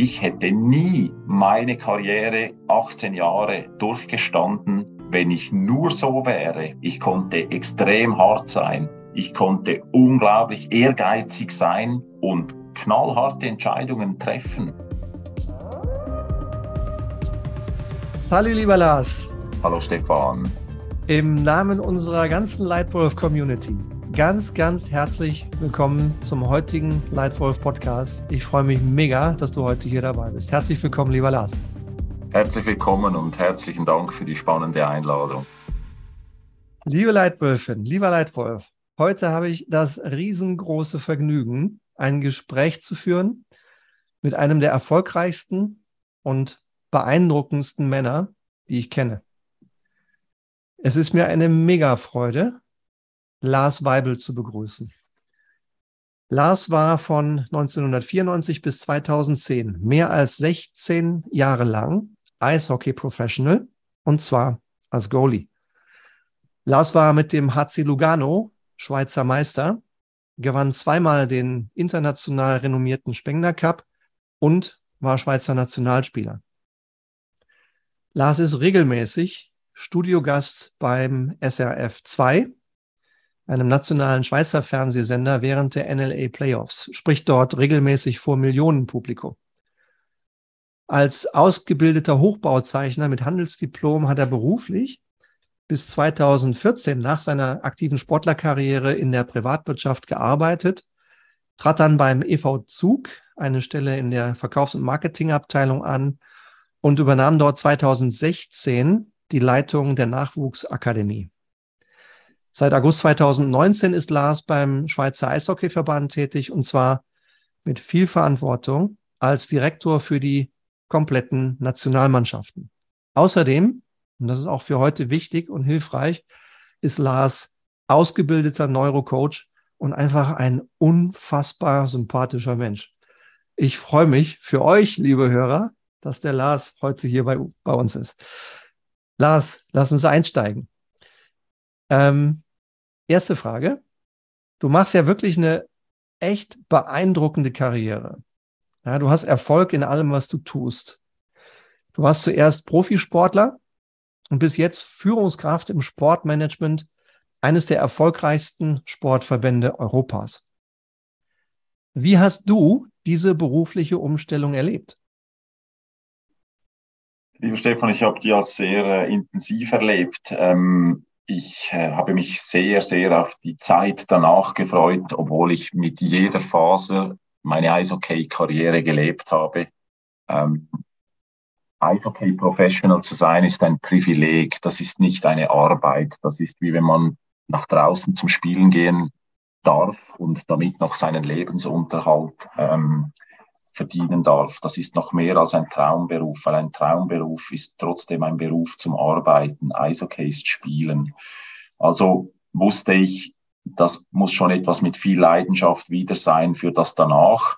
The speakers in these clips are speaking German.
ich hätte nie meine Karriere 18 Jahre durchgestanden, wenn ich nur so wäre. Ich konnte extrem hart sein. Ich konnte unglaublich ehrgeizig sein und knallharte Entscheidungen treffen. Hallo lieber Lars. Hallo Stefan. Im Namen unserer ganzen Lightwolf Community ganz, ganz herzlich willkommen zum heutigen Lightwolf Podcast. Ich freue mich mega, dass du heute hier dabei bist. Herzlich willkommen, lieber Lars. Herzlich willkommen und herzlichen Dank für die spannende Einladung. Liebe Leitwölfin, lieber Leitwolf, heute habe ich das riesengroße Vergnügen, ein Gespräch zu führen mit einem der erfolgreichsten und beeindruckendsten Männer, die ich kenne. Es ist mir eine Mega-Freude, Lars Weibel zu begrüßen. Lars war von 1994 bis 2010 mehr als 16 Jahre lang Eishockey-Professional und zwar als Goalie. Lars war mit dem HC Lugano Schweizer Meister, gewann zweimal den international renommierten Spengler Cup und war Schweizer Nationalspieler. Lars ist regelmäßig Studiogast beim SRF 2 einem nationalen Schweizer Fernsehsender während der NLA Playoffs, spricht dort regelmäßig vor Millionenpublikum. Als ausgebildeter Hochbauzeichner mit Handelsdiplom hat er beruflich bis 2014 nach seiner aktiven Sportlerkarriere in der Privatwirtschaft gearbeitet, trat dann beim EV Zug eine Stelle in der Verkaufs- und Marketingabteilung an und übernahm dort 2016 die Leitung der Nachwuchsakademie. Seit August 2019 ist Lars beim Schweizer Eishockeyverband tätig und zwar mit viel Verantwortung als Direktor für die kompletten Nationalmannschaften. Außerdem, und das ist auch für heute wichtig und hilfreich, ist Lars ausgebildeter Neurocoach und einfach ein unfassbar sympathischer Mensch. Ich freue mich für euch, liebe Hörer, dass der Lars heute hier bei, bei uns ist. Lars, lass uns einsteigen. Ähm, erste Frage. Du machst ja wirklich eine echt beeindruckende Karriere. Ja, du hast Erfolg in allem, was du tust. Du warst zuerst Profisportler und bist jetzt Führungskraft im Sportmanagement eines der erfolgreichsten Sportverbände Europas. Wie hast du diese berufliche Umstellung erlebt? Lieber Stefan, ich habe die als sehr äh, intensiv erlebt. Ähm, ich äh, habe mich sehr, sehr auf die Zeit danach gefreut, obwohl ich mit jeder Phase meine Eishockey-Karriere gelebt habe. Ähm, Eishockey-Professional zu sein ist ein Privileg. Das ist nicht eine Arbeit. Das ist wie wenn man nach draußen zum Spielen gehen darf und damit noch seinen Lebensunterhalt ähm, verdienen darf. Das ist noch mehr als ein Traumberuf, weil ein Traumberuf ist trotzdem ein Beruf zum Arbeiten. Eishockey ist Spielen. Also wusste ich, das muss schon etwas mit viel Leidenschaft wieder sein für das danach.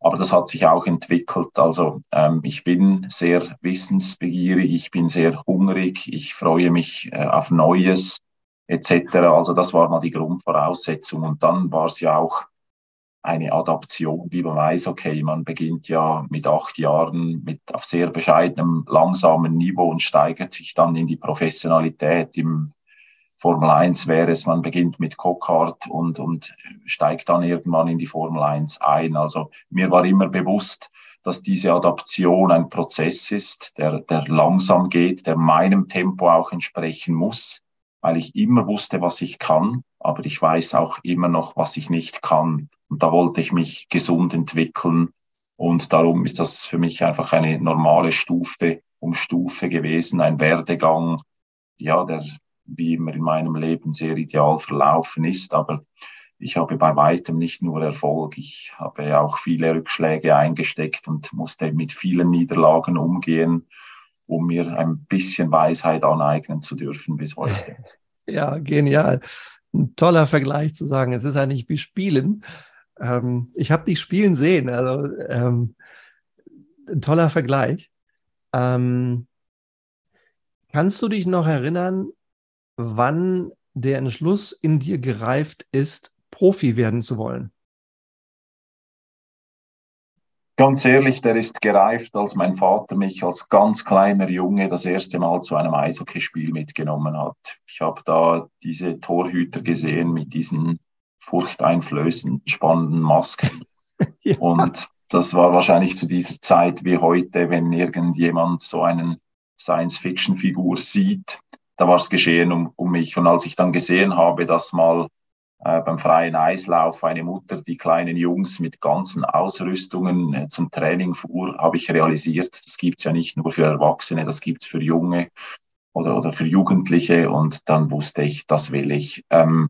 Aber das hat sich auch entwickelt. Also ähm, ich bin sehr wissensbegierig, ich bin sehr hungrig, ich freue mich äh, auf Neues etc. Also das war mal die Grundvoraussetzung. Und dann war es ja auch eine Adaption, wie man weiß, okay, man beginnt ja mit acht Jahren mit auf sehr bescheidenem, langsamen Niveau und steigert sich dann in die Professionalität. Im Formel 1 wäre es, man beginnt mit Cockhart und, und steigt dann irgendwann in die Formel 1 ein. Also mir war immer bewusst, dass diese Adaption ein Prozess ist, der, der langsam geht, der meinem Tempo auch entsprechen muss, weil ich immer wusste, was ich kann, aber ich weiß auch immer noch, was ich nicht kann. Und da wollte ich mich gesund entwickeln. Und darum ist das für mich einfach eine normale Stufe um Stufe gewesen, ein Werdegang, ja, der wie immer in meinem Leben sehr ideal verlaufen ist. Aber ich habe bei weitem nicht nur Erfolg, ich habe auch viele Rückschläge eingesteckt und musste mit vielen Niederlagen umgehen, um mir ein bisschen Weisheit aneignen zu dürfen bis heute. Ja, genial. Ein toller Vergleich zu sagen, es ist eigentlich wie Spielen. Ähm, ich habe dich spielen sehen, also ähm, ein toller Vergleich. Ähm, kannst du dich noch erinnern, wann der Entschluss in dir gereift ist, Profi werden zu wollen? Ganz ehrlich, der ist gereift, als mein Vater mich als ganz kleiner Junge das erste Mal zu einem Eishockeyspiel mitgenommen hat. Ich habe da diese Torhüter gesehen mit diesen furchteinflößenden, spannenden Masken. ja. Und das war wahrscheinlich zu dieser Zeit wie heute, wenn irgendjemand so einen Science-Fiction-Figur sieht, da war es geschehen um, um mich. Und als ich dann gesehen habe, dass mal äh, beim freien Eislauf eine Mutter die kleinen Jungs mit ganzen Ausrüstungen äh, zum Training fuhr, habe ich realisiert, das gibt's ja nicht nur für Erwachsene, das gibt's für Junge oder, oder für Jugendliche. Und dann wusste ich, das will ich. Ähm,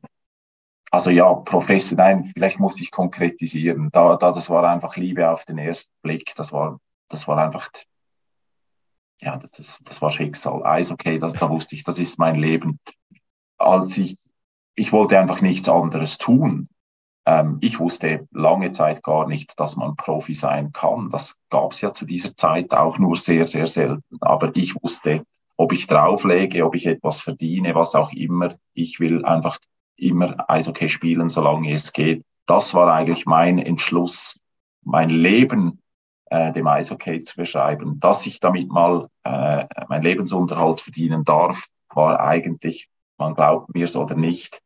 also ja, Professor, nein, vielleicht muss ich konkretisieren. Da, da, das war einfach Liebe auf den ersten Blick. Das war, das war einfach, ja, das, das war Schicksal. Eis, okay, das, da wusste ich, das ist mein Leben. Als ich ich wollte einfach nichts anderes tun. Ähm, ich wusste lange Zeit gar nicht, dass man Profi sein kann. Das gab es ja zu dieser Zeit auch nur sehr, sehr selten. Aber ich wusste, ob ich drauflege, ob ich etwas verdiene, was auch immer. Ich will einfach immer Eishockey spielen, solange es geht. Das war eigentlich mein Entschluss, mein Leben äh, dem Eishockey zu beschreiben. Dass ich damit mal äh, mein Lebensunterhalt verdienen darf, war eigentlich, man glaubt mir es oder nicht,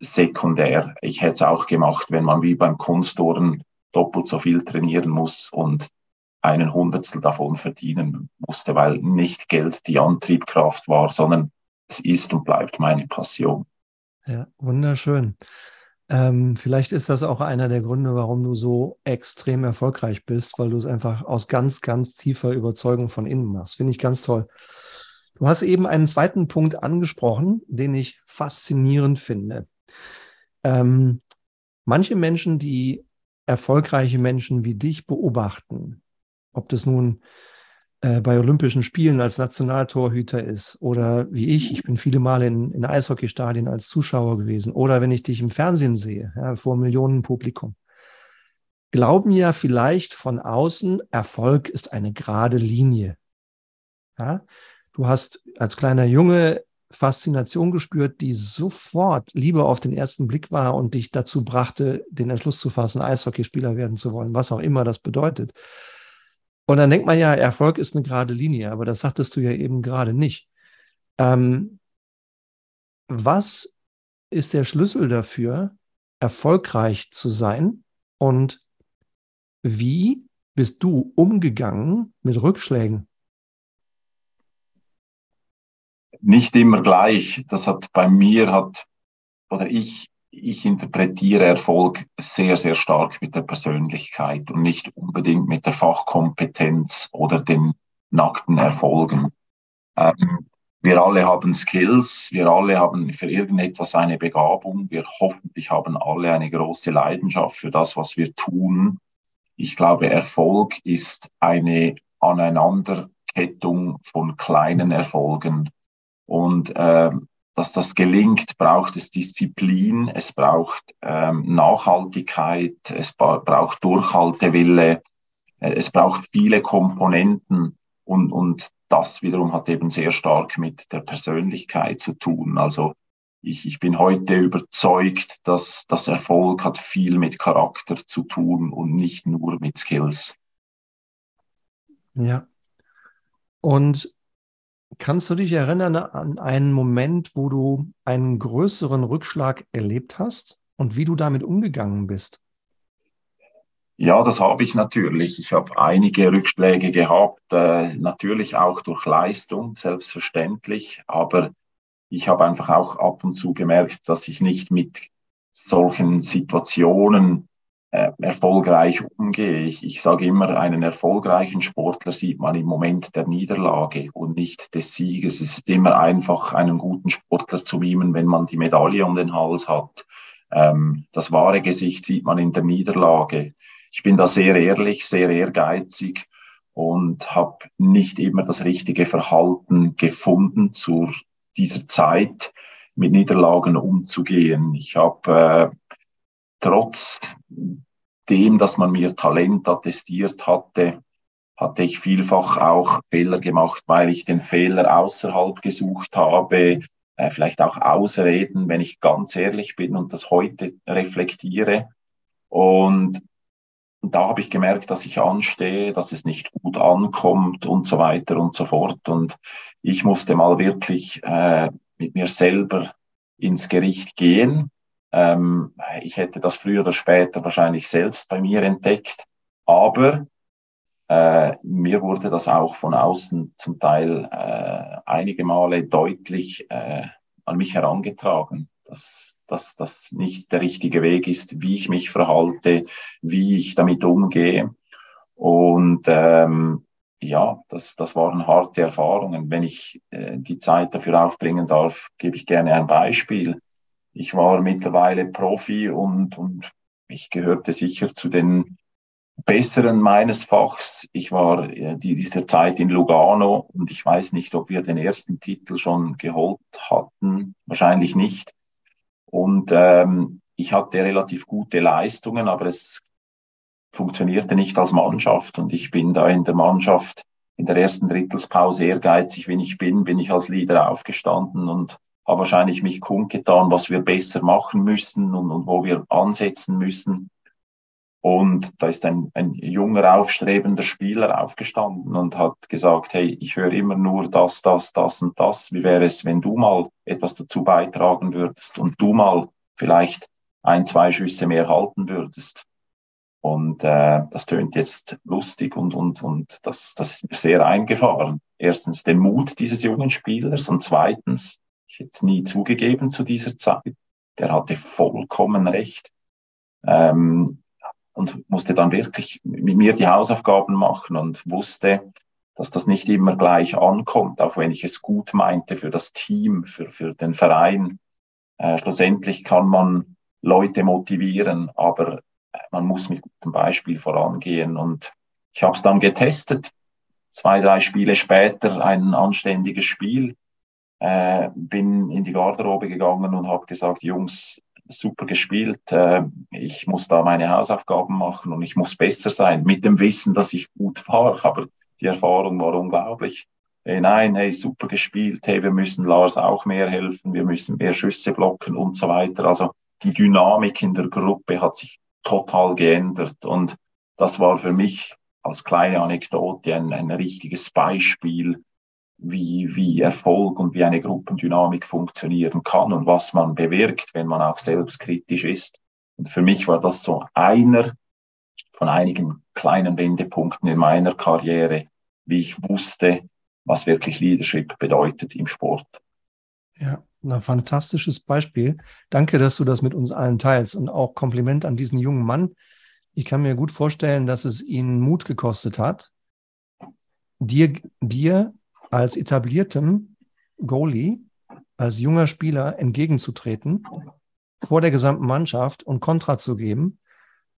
sekundär. Ich hätte es auch gemacht, wenn man wie beim Kunstturnen doppelt so viel trainieren muss und einen Hundertstel davon verdienen musste, weil nicht Geld die Antriebkraft war, sondern es ist und bleibt meine Passion. Ja, wunderschön. Ähm, vielleicht ist das auch einer der Gründe, warum du so extrem erfolgreich bist, weil du es einfach aus ganz, ganz tiefer Überzeugung von innen machst. Finde ich ganz toll. Du hast eben einen zweiten Punkt angesprochen, den ich faszinierend finde. Ähm, manche Menschen, die erfolgreiche Menschen wie dich beobachten, ob das nun äh, bei Olympischen Spielen als Nationaltorhüter ist oder wie ich, ich bin viele Male in, in Eishockeystadien als Zuschauer gewesen oder wenn ich dich im Fernsehen sehe, ja, vor Millionen Publikum, glauben ja vielleicht von außen, Erfolg ist eine gerade Linie. Ja? Du hast als kleiner Junge Faszination gespürt, die sofort Liebe auf den ersten Blick war und dich dazu brachte, den Entschluss zu fassen, Eishockeyspieler werden zu wollen, was auch immer das bedeutet. Und dann denkt man ja, Erfolg ist eine gerade Linie, aber das sagtest du ja eben gerade nicht. Ähm, was ist der Schlüssel dafür, erfolgreich zu sein? Und wie bist du umgegangen mit Rückschlägen? nicht immer gleich. Das hat bei mir hat, oder ich, ich interpretiere Erfolg sehr, sehr stark mit der Persönlichkeit und nicht unbedingt mit der Fachkompetenz oder den nackten Erfolgen. Ähm, wir alle haben Skills, wir alle haben für irgendetwas eine Begabung, wir hoffentlich haben alle eine große Leidenschaft für das, was wir tun. Ich glaube, Erfolg ist eine Aneinanderkettung von kleinen Erfolgen, und ähm, dass das gelingt, braucht es Disziplin, es braucht ähm, Nachhaltigkeit, es braucht Durchhaltewille, äh, es braucht viele Komponenten und, und das wiederum hat eben sehr stark mit der Persönlichkeit zu tun. Also ich, ich bin heute überzeugt, dass das Erfolg hat viel mit Charakter zu tun und nicht nur mit Skills. Ja. Und Kannst du dich erinnern an einen Moment, wo du einen größeren Rückschlag erlebt hast und wie du damit umgegangen bist? Ja, das habe ich natürlich. Ich habe einige Rückschläge gehabt, äh, natürlich auch durch Leistung, selbstverständlich, aber ich habe einfach auch ab und zu gemerkt, dass ich nicht mit solchen Situationen erfolgreich umgehe. Ich, ich sage immer, einen erfolgreichen Sportler sieht man im Moment der Niederlage und nicht des Sieges. Es ist immer einfach, einen guten Sportler zu mimen, wenn man die Medaille um den Hals hat. Ähm, das wahre Gesicht sieht man in der Niederlage. Ich bin da sehr ehrlich, sehr ehrgeizig und habe nicht immer das richtige Verhalten gefunden zu dieser Zeit mit Niederlagen umzugehen. Ich habe äh, trotz dem, dass man mir Talent attestiert hatte, hatte ich vielfach auch Fehler gemacht, weil ich den Fehler außerhalb gesucht habe, äh, vielleicht auch Ausreden, wenn ich ganz ehrlich bin und das heute reflektiere. Und da habe ich gemerkt, dass ich anstehe, dass es nicht gut ankommt und so weiter und so fort. Und ich musste mal wirklich äh, mit mir selber ins Gericht gehen. Ähm, ich hätte das früher oder später wahrscheinlich selbst bei mir entdeckt, aber äh, mir wurde das auch von außen zum Teil äh, einige Male deutlich äh, an mich herangetragen, dass dass das nicht der richtige Weg ist, wie ich mich verhalte, wie ich damit umgehe. Und ähm, ja, das, das waren harte Erfahrungen. Wenn ich äh, die Zeit dafür aufbringen darf, gebe ich gerne ein Beispiel. Ich war mittlerweile Profi und, und ich gehörte sicher zu den Besseren meines Fachs. Ich war äh, die, dieser Zeit in Lugano und ich weiß nicht, ob wir den ersten Titel schon geholt hatten. Wahrscheinlich nicht. Und ähm, ich hatte relativ gute Leistungen, aber es funktionierte nicht als Mannschaft. Und ich bin da in der Mannschaft in der ersten Drittelspause ehrgeizig, wenn ich bin, bin ich als Leader aufgestanden und habe wahrscheinlich mich kundgetan, was wir besser machen müssen und, und wo wir ansetzen müssen. Und da ist ein, ein junger, aufstrebender Spieler aufgestanden und hat gesagt, hey, ich höre immer nur das, das, das und das. Wie wäre es, wenn du mal etwas dazu beitragen würdest und du mal vielleicht ein, zwei Schüsse mehr halten würdest? Und äh, das tönt jetzt lustig und, und, und das, das ist mir sehr eingefahren. Erstens den Mut dieses jungen Spielers und zweitens, ich es nie zugegeben zu dieser Zeit, der hatte vollkommen recht. Ähm, und musste dann wirklich mit mir die Hausaufgaben machen und wusste, dass das nicht immer gleich ankommt, auch wenn ich es gut meinte für das Team, für, für den Verein. Äh, schlussendlich kann man Leute motivieren, aber man muss mit gutem Beispiel vorangehen. Und ich habe es dann getestet. Zwei, drei Spiele später ein anständiges Spiel. Äh, bin in die Garderobe gegangen und habe gesagt, Jungs, super gespielt. Äh, ich muss da meine Hausaufgaben machen und ich muss besser sein, mit dem Wissen, dass ich gut war. Aber die Erfahrung war unglaublich. Hey, nein, hey, super gespielt. Hey, wir müssen Lars auch mehr helfen. Wir müssen mehr Schüsse blocken und so weiter. Also die Dynamik in der Gruppe hat sich total geändert. Und das war für mich als kleine Anekdote ein, ein richtiges Beispiel, wie, wie Erfolg und wie eine Gruppendynamik funktionieren kann und was man bewirkt, wenn man auch selbstkritisch ist. Und für mich war das so einer von einigen kleinen Wendepunkten in meiner Karriere, wie ich wusste, was wirklich Leadership bedeutet im Sport. Ja, ein fantastisches Beispiel. Danke, dass du das mit uns allen teilst und auch Kompliment an diesen jungen Mann. Ich kann mir gut vorstellen, dass es ihn Mut gekostet hat, dir, dir als etabliertem Goalie, als junger Spieler entgegenzutreten, vor der gesamten Mannschaft und Kontra zu geben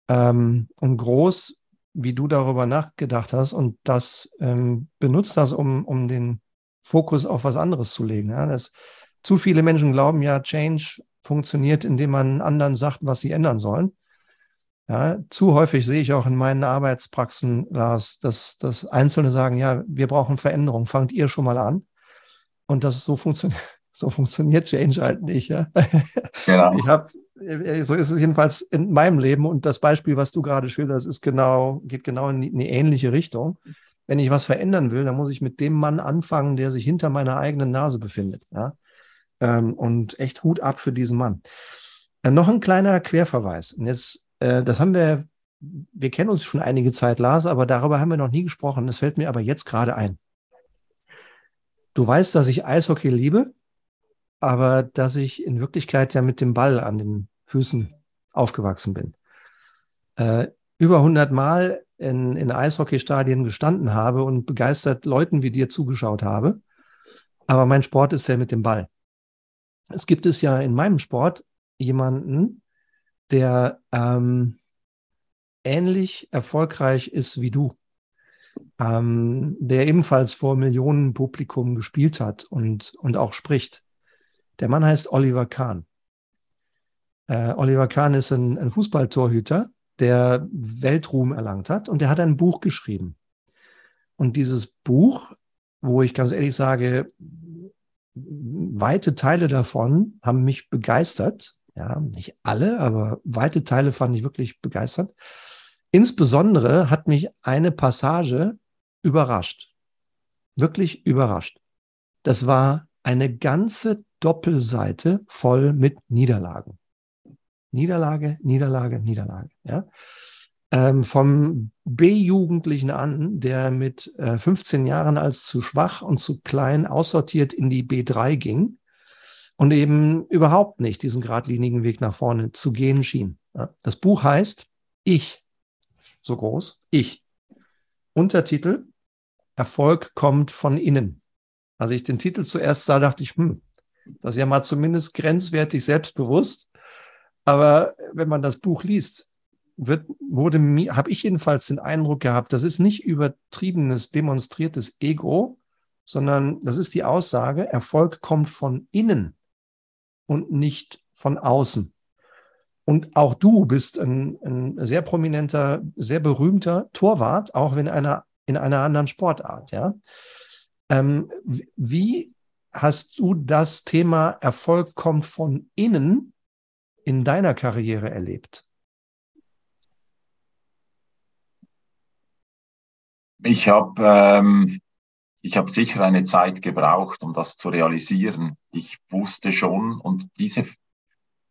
ähm, und groß, wie du darüber nachgedacht hast und das ähm, benutzt hast, um, um den Fokus auf was anderes zu legen. Ja? Das, zu viele Menschen glauben ja, Change funktioniert, indem man anderen sagt, was sie ändern sollen. Ja, zu häufig sehe ich auch in meinen Arbeitspraxen, Lars, dass, dass Einzelne sagen, ja, wir brauchen Veränderung, fangt ihr schon mal an. Und das so funktioniert, so funktioniert Change halt nicht. Ja? Genau. Ich habe, so ist es jedenfalls in meinem Leben und das Beispiel, was du gerade schilderst, ist genau, geht genau in eine ähnliche Richtung. Wenn ich was verändern will, dann muss ich mit dem Mann anfangen, der sich hinter meiner eigenen Nase befindet. Ja? Ähm, und echt Hut ab für diesen Mann. Äh, noch ein kleiner Querverweis. Und jetzt äh, das haben wir, wir kennen uns schon einige Zeit, Lars, aber darüber haben wir noch nie gesprochen. Das fällt mir aber jetzt gerade ein. Du weißt, dass ich Eishockey liebe, aber dass ich in Wirklichkeit ja mit dem Ball an den Füßen aufgewachsen bin. Äh, über 100 Mal in, in Eishockeystadien gestanden habe und begeistert Leuten wie dir zugeschaut habe. Aber mein Sport ist der mit dem Ball. Es gibt es ja in meinem Sport jemanden, der ähm, ähnlich erfolgreich ist wie du, ähm, der ebenfalls vor Millionen Publikum gespielt hat und, und auch spricht. Der Mann heißt Oliver Kahn. Äh, Oliver Kahn ist ein, ein Fußballtorhüter, der Weltruhm erlangt hat und der hat ein Buch geschrieben. Und dieses Buch, wo ich ganz ehrlich sage, weite Teile davon haben mich begeistert, ja, nicht alle, aber weite Teile fand ich wirklich begeistert. insbesondere hat mich eine Passage überrascht. Wirklich überrascht. Das war eine ganze Doppelseite voll mit Niederlagen. Niederlage, Niederlage, Niederlage. Ja? Ähm, vom B-Jugendlichen an, der mit äh, 15 Jahren als zu schwach und zu klein aussortiert in die B3 ging und eben überhaupt nicht diesen geradlinigen Weg nach vorne zu gehen schien. Das Buch heißt Ich, so groß, Ich. Untertitel Erfolg kommt von innen. Als ich den Titel zuerst sah, dachte ich, hm, das ist ja mal zumindest grenzwertig selbstbewusst. Aber wenn man das Buch liest, habe ich jedenfalls den Eindruck gehabt, das ist nicht übertriebenes, demonstriertes Ego, sondern das ist die Aussage, Erfolg kommt von innen und nicht von außen. Und auch du bist ein, ein sehr prominenter, sehr berühmter Torwart, auch wenn einer in einer anderen Sportart, ja. Ähm, wie hast du das Thema Erfolg kommt von innen in deiner Karriere erlebt? Ich habe ähm, ich habe sicher eine Zeit gebraucht, um das zu realisieren. Ich wusste schon und diese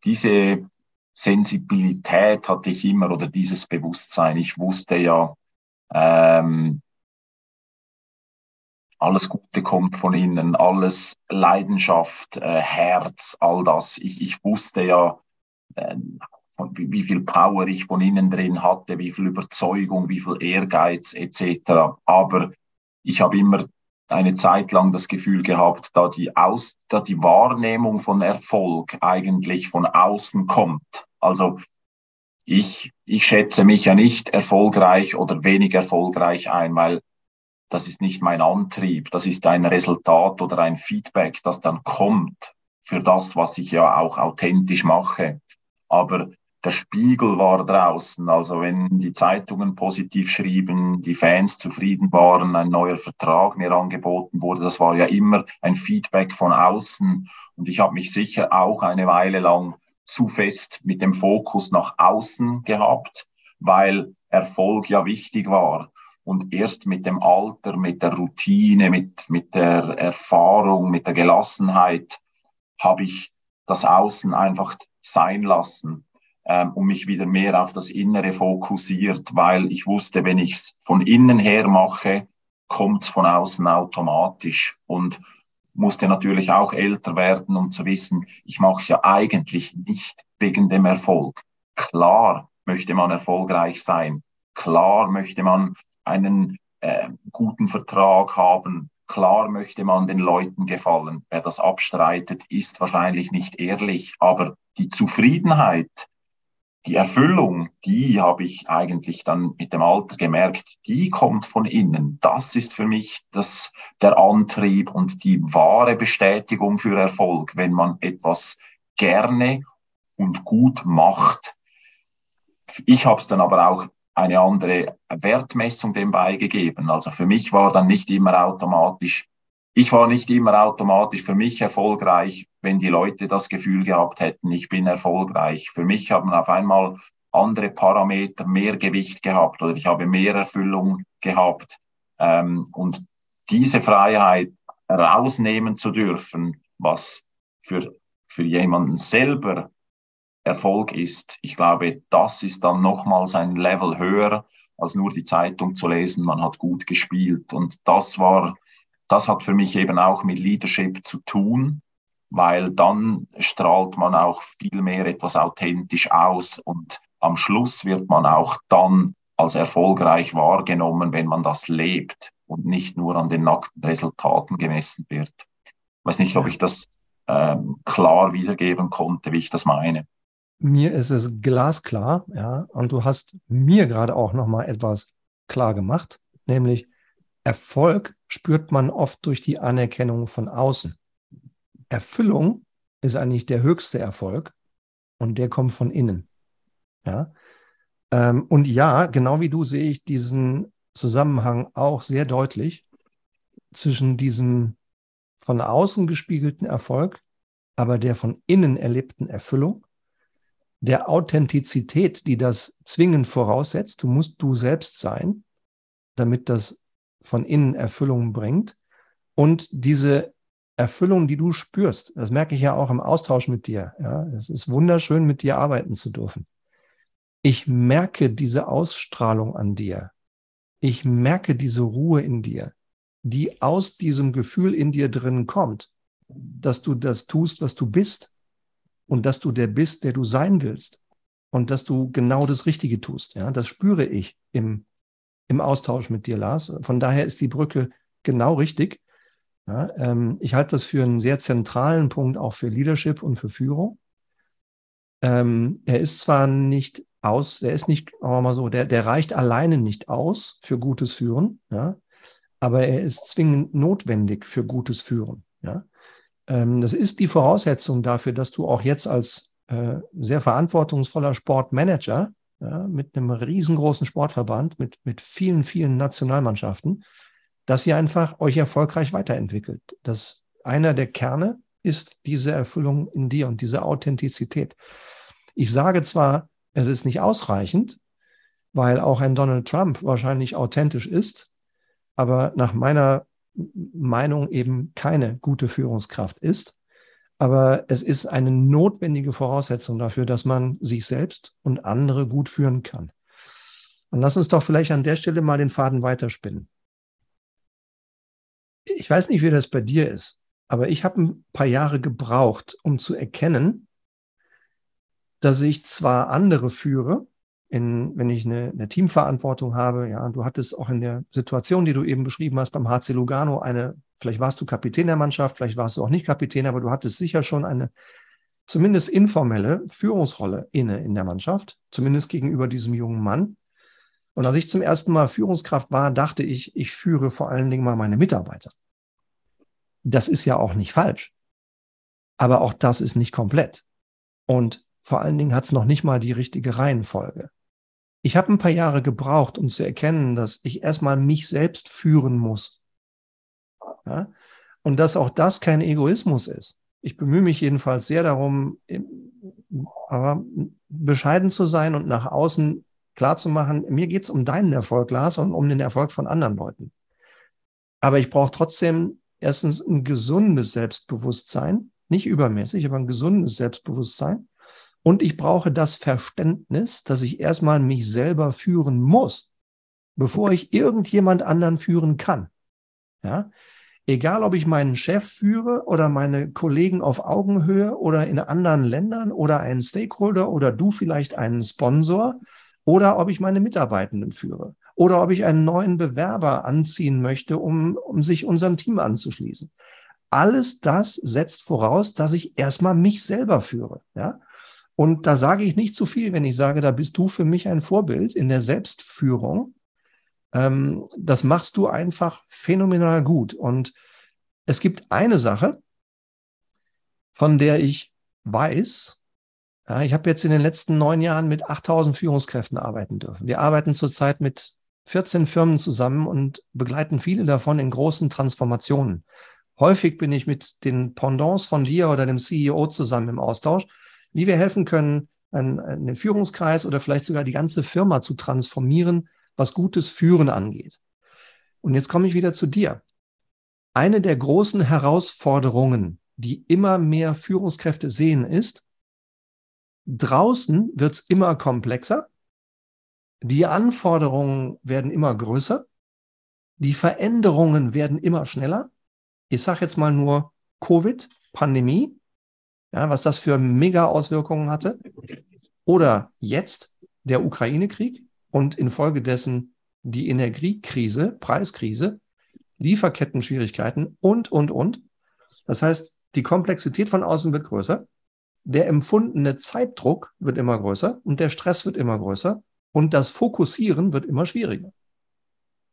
diese Sensibilität hatte ich immer oder dieses Bewusstsein. Ich wusste ja, ähm, alles Gute kommt von innen, alles Leidenschaft, äh, Herz, all das. Ich, ich wusste ja, äh, von, wie, wie viel Power ich von innen drin hatte, wie viel Überzeugung, wie viel Ehrgeiz etc. Aber ich habe immer eine Zeit lang das Gefühl gehabt, da die, Aus, da die Wahrnehmung von Erfolg eigentlich von außen kommt. Also ich, ich schätze mich ja nicht erfolgreich oder wenig erfolgreich ein, weil das ist nicht mein Antrieb, das ist ein Resultat oder ein Feedback, das dann kommt für das, was ich ja auch authentisch mache. Aber der Spiegel war draußen, also wenn die Zeitungen positiv schrieben, die Fans zufrieden waren, ein neuer Vertrag mir angeboten wurde, das war ja immer ein Feedback von außen. Und ich habe mich sicher auch eine Weile lang zu fest mit dem Fokus nach außen gehabt, weil Erfolg ja wichtig war. Und erst mit dem Alter, mit der Routine, mit, mit der Erfahrung, mit der Gelassenheit habe ich das Außen einfach sein lassen und mich wieder mehr auf das Innere fokussiert, weil ich wusste, wenn ich es von innen her mache, kommt es von außen automatisch. Und musste natürlich auch älter werden, um zu wissen, ich mache es ja eigentlich nicht wegen dem Erfolg. Klar möchte man erfolgreich sein. Klar möchte man einen äh, guten Vertrag haben. Klar möchte man den Leuten gefallen. Wer das abstreitet, ist wahrscheinlich nicht ehrlich. Aber die Zufriedenheit, die Erfüllung, die habe ich eigentlich dann mit dem Alter gemerkt, die kommt von innen. Das ist für mich das, der Antrieb und die wahre Bestätigung für Erfolg, wenn man etwas gerne und gut macht. Ich habe es dann aber auch eine andere Wertmessung dem beigegeben. Also für mich war dann nicht immer automatisch, ich war nicht immer automatisch für mich erfolgreich, wenn die Leute das Gefühl gehabt hätten, ich bin erfolgreich. Für mich haben auf einmal andere Parameter mehr Gewicht gehabt oder ich habe mehr Erfüllung gehabt. Ähm, und diese Freiheit rausnehmen zu dürfen, was für, für jemanden selber Erfolg ist. Ich glaube, das ist dann nochmals ein Level höher, als nur die Zeitung zu lesen, man hat gut gespielt. Und das war, das hat für mich eben auch mit Leadership zu tun, weil dann strahlt man auch viel mehr etwas authentisch aus und am Schluss wird man auch dann als erfolgreich wahrgenommen, wenn man das lebt und nicht nur an den nackten Resultaten gemessen wird. Ich weiß nicht, ob ich das ähm, klar wiedergeben konnte, wie ich das meine. Mir ist es glasklar, ja, und du hast mir gerade auch noch mal etwas klar gemacht, nämlich Erfolg spürt man oft durch die Anerkennung von außen. Erfüllung ist eigentlich der höchste Erfolg und der kommt von innen. Ja? Ähm, und ja, genau wie du sehe ich diesen Zusammenhang auch sehr deutlich zwischen diesem von außen gespiegelten Erfolg, aber der von innen erlebten Erfüllung der Authentizität, die das zwingend voraussetzt. Du musst du selbst sein, damit das von innen Erfüllung bringt. Und diese Erfüllung, die du spürst, das merke ich ja auch im Austausch mit dir. Ja, es ist wunderschön, mit dir arbeiten zu dürfen. Ich merke diese Ausstrahlung an dir. Ich merke diese Ruhe in dir, die aus diesem Gefühl in dir drin kommt, dass du das tust, was du bist und dass du der bist, der du sein willst und dass du genau das Richtige tust. Ja, das spüre ich im, im Austausch mit dir, Lars. Von daher ist die Brücke genau richtig. Ja, ähm, ich halte das für einen sehr zentralen Punkt auch für Leadership und für Führung. Ähm, er ist zwar nicht aus, der ist nicht, wir mal so, der, der reicht alleine nicht aus für gutes Führen, ja, aber er ist zwingend notwendig für gutes Führen. Ja. Ähm, das ist die Voraussetzung dafür, dass du auch jetzt als äh, sehr verantwortungsvoller Sportmanager ja, mit einem riesengroßen Sportverband, mit, mit vielen, vielen Nationalmannschaften, dass ihr einfach euch erfolgreich weiterentwickelt. Das einer der Kerne ist diese Erfüllung in dir und diese Authentizität. Ich sage zwar, es ist nicht ausreichend, weil auch ein Donald Trump wahrscheinlich authentisch ist, aber nach meiner Meinung eben keine gute Führungskraft ist. Aber es ist eine notwendige Voraussetzung dafür, dass man sich selbst und andere gut führen kann. Und lass uns doch vielleicht an der Stelle mal den Faden weiterspinnen. Ich weiß nicht, wie das bei dir ist, aber ich habe ein paar Jahre gebraucht, um zu erkennen, dass ich zwar andere führe, in, wenn ich eine, eine, Teamverantwortung habe, ja, du hattest auch in der Situation, die du eben beschrieben hast, beim HC Lugano eine, vielleicht warst du Kapitän der Mannschaft, vielleicht warst du auch nicht Kapitän, aber du hattest sicher schon eine zumindest informelle Führungsrolle inne in der Mannschaft, zumindest gegenüber diesem jungen Mann. Und als ich zum ersten Mal Führungskraft war, dachte ich, ich führe vor allen Dingen mal meine Mitarbeiter. Das ist ja auch nicht falsch. Aber auch das ist nicht komplett. Und vor allen Dingen hat es noch nicht mal die richtige Reihenfolge. Ich habe ein paar Jahre gebraucht, um zu erkennen, dass ich erstmal mich selbst führen muss. Ja? Und dass auch das kein Egoismus ist. Ich bemühe mich jedenfalls sehr darum, aber bescheiden zu sein und nach außen klar zu machen, mir geht es um deinen Erfolg, Lars, und um den Erfolg von anderen Leuten. Aber ich brauche trotzdem erstens ein gesundes Selbstbewusstsein, nicht übermäßig, aber ein gesundes Selbstbewusstsein. Und ich brauche das Verständnis, dass ich erstmal mich selber führen muss, bevor ich irgendjemand anderen führen kann. Ja? Egal, ob ich meinen Chef führe oder meine Kollegen auf Augenhöhe oder in anderen Ländern oder einen Stakeholder oder du vielleicht einen Sponsor oder ob ich meine Mitarbeitenden führe oder ob ich einen neuen Bewerber anziehen möchte, um, um sich unserem Team anzuschließen. Alles das setzt voraus, dass ich erstmal mich selber führe. Ja? Und da sage ich nicht zu viel, wenn ich sage, da bist du für mich ein Vorbild in der Selbstführung. Ähm, das machst du einfach phänomenal gut. Und es gibt eine Sache, von der ich weiß, ja, ich habe jetzt in den letzten neun Jahren mit 8000 Führungskräften arbeiten dürfen. Wir arbeiten zurzeit mit 14 Firmen zusammen und begleiten viele davon in großen Transformationen. Häufig bin ich mit den Pendants von dir oder dem CEO zusammen im Austausch wie wir helfen können, einen, einen Führungskreis oder vielleicht sogar die ganze Firma zu transformieren, was gutes Führen angeht. Und jetzt komme ich wieder zu dir. Eine der großen Herausforderungen, die immer mehr Führungskräfte sehen, ist, draußen wird es immer komplexer, die Anforderungen werden immer größer, die Veränderungen werden immer schneller. Ich sage jetzt mal nur Covid, Pandemie, ja, was das für mega Auswirkungen hatte. Oder jetzt der Ukraine-Krieg und infolgedessen die Energiekrise, Preiskrise, Lieferketten-Schwierigkeiten und, und, und. Das heißt, die Komplexität von außen wird größer, der empfundene Zeitdruck wird immer größer und der Stress wird immer größer und das Fokussieren wird immer schwieriger.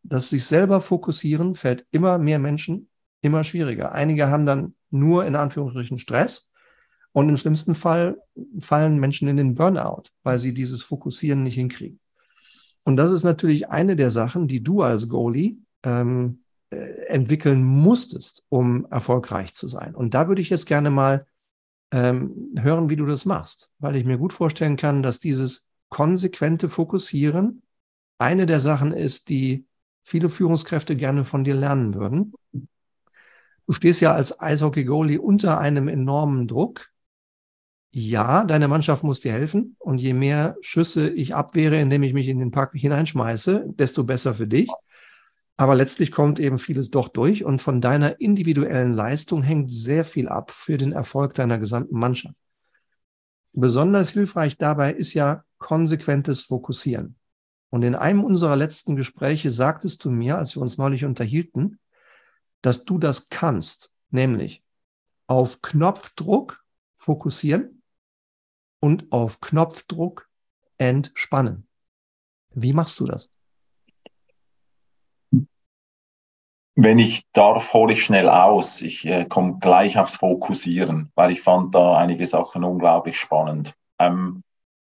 Das sich selber fokussieren fällt immer mehr Menschen immer schwieriger. Einige haben dann nur in Anführungsstrichen Stress, und im schlimmsten Fall fallen Menschen in den Burnout, weil sie dieses Fokussieren nicht hinkriegen. Und das ist natürlich eine der Sachen, die du als Goalie ähm, äh, entwickeln musstest, um erfolgreich zu sein. Und da würde ich jetzt gerne mal ähm, hören, wie du das machst, weil ich mir gut vorstellen kann, dass dieses konsequente Fokussieren eine der Sachen ist, die viele Führungskräfte gerne von dir lernen würden. Du stehst ja als Eishockey-Goalie unter einem enormen Druck. Ja, deine Mannschaft muss dir helfen. Und je mehr Schüsse ich abwehre, indem ich mich in den Park hineinschmeiße, desto besser für dich. Aber letztlich kommt eben vieles doch durch. Und von deiner individuellen Leistung hängt sehr viel ab für den Erfolg deiner gesamten Mannschaft. Besonders hilfreich dabei ist ja konsequentes Fokussieren. Und in einem unserer letzten Gespräche sagtest du mir, als wir uns neulich unterhielten, dass du das kannst, nämlich auf Knopfdruck fokussieren und auf Knopfdruck entspannen. Wie machst du das? Wenn ich darf, hole ich schnell aus. Ich äh, komme gleich aufs Fokussieren, weil ich fand da einige Sachen unglaublich spannend. Ähm,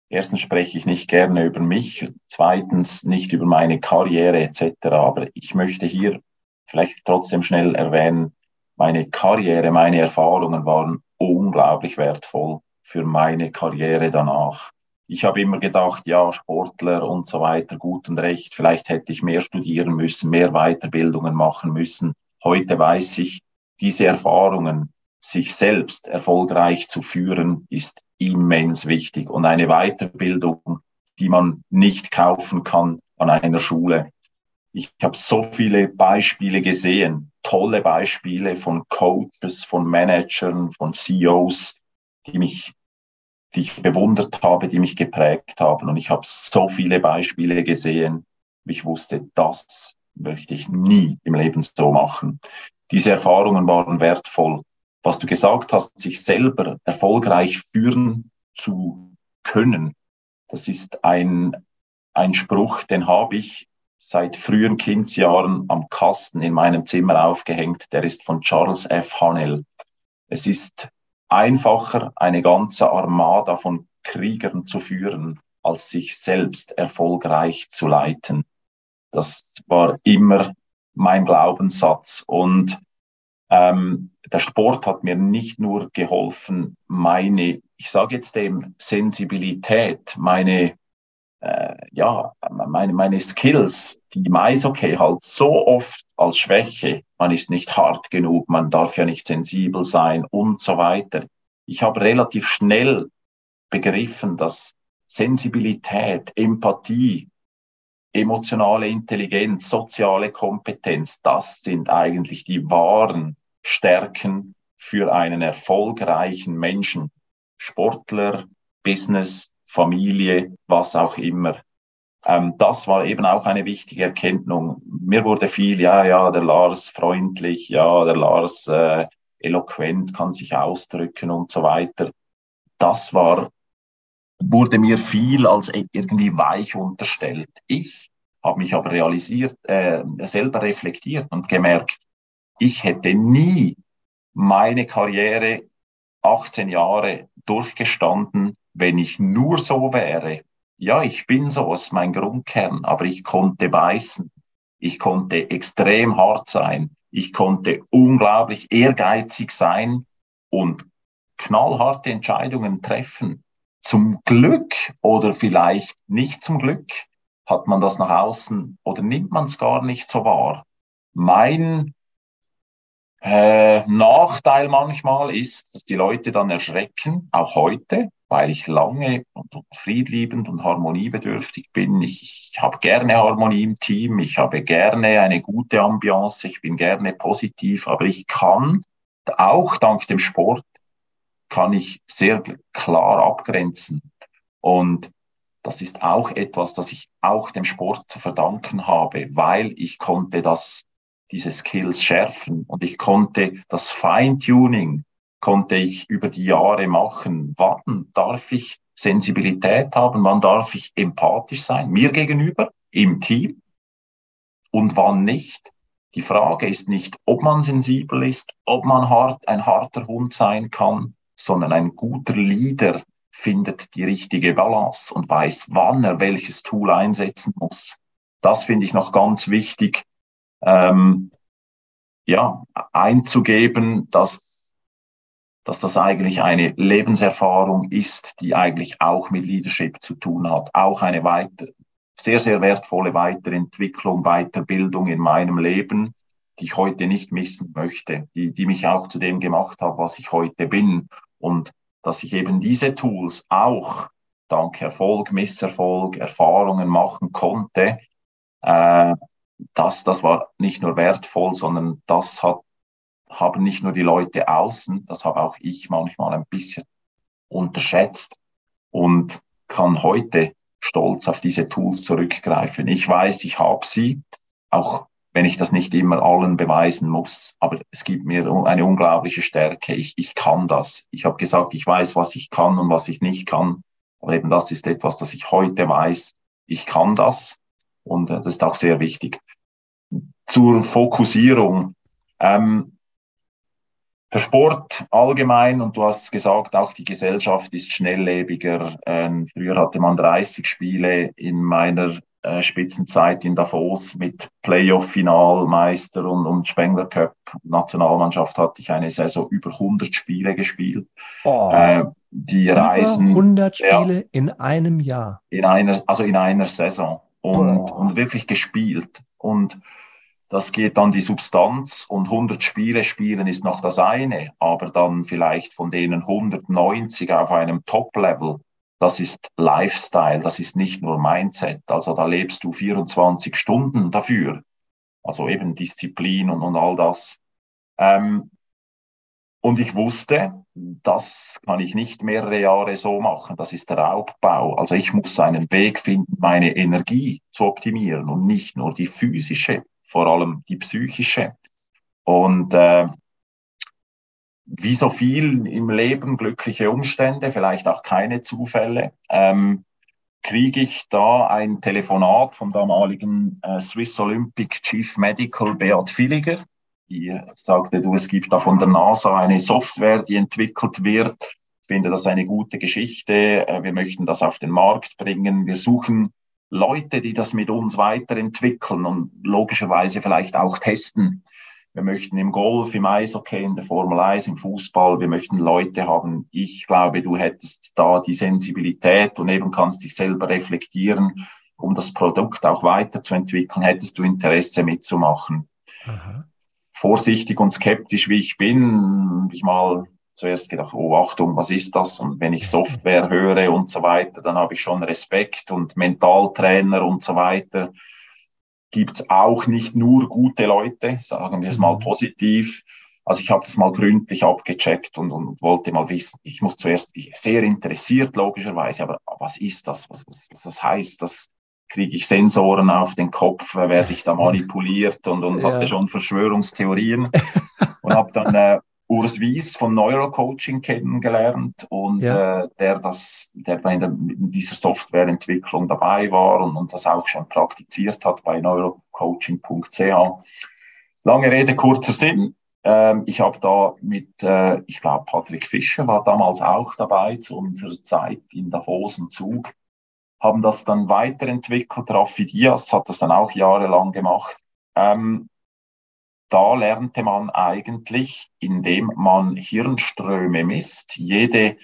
erstens spreche ich nicht gerne über mich, zweitens nicht über meine Karriere etc. Aber ich möchte hier vielleicht trotzdem schnell erwähnen, meine Karriere, meine Erfahrungen waren unglaublich wertvoll für meine Karriere danach. Ich habe immer gedacht, ja, Sportler und so weiter, gut und recht, vielleicht hätte ich mehr studieren müssen, mehr Weiterbildungen machen müssen. Heute weiß ich, diese Erfahrungen, sich selbst erfolgreich zu führen, ist immens wichtig und eine Weiterbildung, die man nicht kaufen kann an einer Schule, ich habe so viele Beispiele gesehen, tolle Beispiele von Coaches, von Managern, von CEOs, die mich, die ich bewundert habe, die mich geprägt haben. Und ich habe so viele Beispiele gesehen. Ich wusste, das möchte ich nie im Leben so machen. Diese Erfahrungen waren wertvoll. Was du gesagt hast, sich selber erfolgreich führen zu können, das ist ein, ein Spruch, den habe ich seit frühen Kindsjahren am Kasten in meinem Zimmer aufgehängt. Der ist von Charles F. Hanel. Es ist einfacher, eine ganze Armada von Kriegern zu führen, als sich selbst erfolgreich zu leiten. Das war immer mein Glaubenssatz. Und ähm, der Sport hat mir nicht nur geholfen, meine, ich sage jetzt dem, Sensibilität, meine äh, ja, meine, meine Skills, die im Eishockey halt so oft als Schwäche, man ist nicht hart genug, man darf ja nicht sensibel sein und so weiter. Ich habe relativ schnell begriffen, dass Sensibilität, Empathie, emotionale Intelligenz, soziale Kompetenz, das sind eigentlich die wahren Stärken für einen erfolgreichen Menschen. Sportler, Business, Familie, was auch immer. Ähm, das war eben auch eine wichtige Erkenntnis. Mir wurde viel, ja, ja, der Lars freundlich, ja, der Lars äh, eloquent, kann sich ausdrücken und so weiter. Das war, wurde mir viel als irgendwie weich unterstellt. Ich habe mich aber realisiert, äh, selber reflektiert und gemerkt, ich hätte nie meine Karriere 18 Jahre durchgestanden, wenn ich nur so wäre, ja, ich bin so, ist mein Grundkern, aber ich konnte beißen. Ich konnte extrem hart sein. Ich konnte unglaublich ehrgeizig sein und knallharte Entscheidungen treffen. Zum Glück oder vielleicht nicht zum Glück hat man das nach außen oder nimmt man es gar nicht so wahr. Mein äh, Nachteil manchmal ist, dass die Leute dann erschrecken, auch heute, weil ich lange und friedliebend und harmoniebedürftig bin. Ich, ich habe gerne Harmonie im Team, ich habe gerne eine gute Ambiance, ich bin gerne positiv, aber ich kann auch dank dem Sport kann ich sehr klar abgrenzen. Und das ist auch etwas, das ich auch dem Sport zu verdanken habe, weil ich konnte das, diese Skills schärfen und ich konnte das Feintuning konnte ich über die Jahre machen. Wann darf ich Sensibilität haben? Wann darf ich empathisch sein? Mir gegenüber, im Team? Und wann nicht? Die Frage ist nicht, ob man sensibel ist, ob man hart, ein harter Hund sein kann, sondern ein guter Leader findet die richtige Balance und weiß, wann er welches Tool einsetzen muss. Das finde ich noch ganz wichtig, ähm, ja, einzugeben, dass dass das eigentlich eine Lebenserfahrung ist, die eigentlich auch mit Leadership zu tun hat, auch eine weiter, sehr, sehr wertvolle Weiterentwicklung, Weiterbildung in meinem Leben, die ich heute nicht missen möchte, die, die mich auch zu dem gemacht hat, was ich heute bin. Und dass ich eben diese Tools auch dank Erfolg, Misserfolg, Erfahrungen machen konnte, äh, das, das war nicht nur wertvoll, sondern das hat, haben nicht nur die Leute außen, das habe auch ich manchmal ein bisschen unterschätzt und kann heute stolz auf diese Tools zurückgreifen. Ich weiß, ich habe sie, auch wenn ich das nicht immer allen beweisen muss, aber es gibt mir eine unglaubliche Stärke. Ich, ich kann das. Ich habe gesagt, ich weiß, was ich kann und was ich nicht kann. Aber eben das ist etwas, das ich heute weiß. Ich kann das und äh, das ist auch sehr wichtig. Zur Fokussierung. Ähm, der Sport allgemein, und du hast gesagt, auch die Gesellschaft ist schnelllebiger. Ähm, früher hatte man 30 Spiele in meiner äh, Spitzenzeit in Davos mit Playoff-Finalmeister und, und Spengler Cup Nationalmannschaft hatte ich eine Saison über 100 Spiele gespielt. Oh, äh, die Reisen. 100 Spiele ja, in einem Jahr. In einer, also in einer Saison und, oh. und wirklich gespielt. Und das geht dann die Substanz und 100 Spiele spielen ist noch das eine, aber dann vielleicht von denen 190 auf einem Top-Level, das ist Lifestyle, das ist nicht nur Mindset. Also da lebst du 24 Stunden dafür. Also eben Disziplin und, und all das. Ähm, und ich wusste, das kann ich nicht mehrere Jahre so machen. Das ist der Raubbau. Also ich muss einen Weg finden, meine Energie zu optimieren und nicht nur die physische, vor allem die psychische. Und äh, wie so viel im Leben, glückliche Umstände, vielleicht auch keine Zufälle, ähm, kriege ich da ein Telefonat vom damaligen äh, Swiss Olympic Chief Medical Beat Villiger, die sagte, du, es gibt da von der NASA eine Software, die entwickelt wird. Ich finde das eine gute Geschichte. Äh, wir möchten das auf den Markt bringen. Wir suchen Leute, die das mit uns weiterentwickeln und logischerweise vielleicht auch testen. Wir möchten im Golf, im Eishockey, in der Formel 1, im Fußball, wir möchten Leute haben. Ich glaube, du hättest da die Sensibilität und eben kannst dich selber reflektieren, um das Produkt auch weiterzuentwickeln. Hättest du Interesse mitzumachen? Aha vorsichtig und skeptisch wie ich bin, ich mal zuerst gedacht, oh Achtung, was ist das? Und wenn ich Software höre und so weiter, dann habe ich schon Respekt und Mentaltrainer und so weiter. Gibt's auch nicht nur gute Leute, sagen wir es mal mhm. positiv. Also ich habe das mal gründlich abgecheckt und, und wollte mal wissen, ich muss zuerst, sehr interessiert logischerweise, aber was ist das? Was, was, was das heißt? Das kriege ich Sensoren auf den Kopf, werde ich da manipuliert und, und ja. hatte schon Verschwörungstheorien und habe dann äh, Urs Wies von Neurocoaching kennengelernt und ja. äh, der das, der da in, der, in dieser Softwareentwicklung dabei war und, und das auch schon praktiziert hat bei neurocoaching.ch. Lange Rede, kurzer Sinn. Ähm, ich habe da mit, äh, ich glaube, Patrick Fischer war damals auch dabei zu unserer Zeit in Davos im Zug haben das dann weiterentwickelt. Rafi Diaz hat das dann auch jahrelang gemacht. Ähm, da lernte man eigentlich, indem man Hirnströme misst, jede,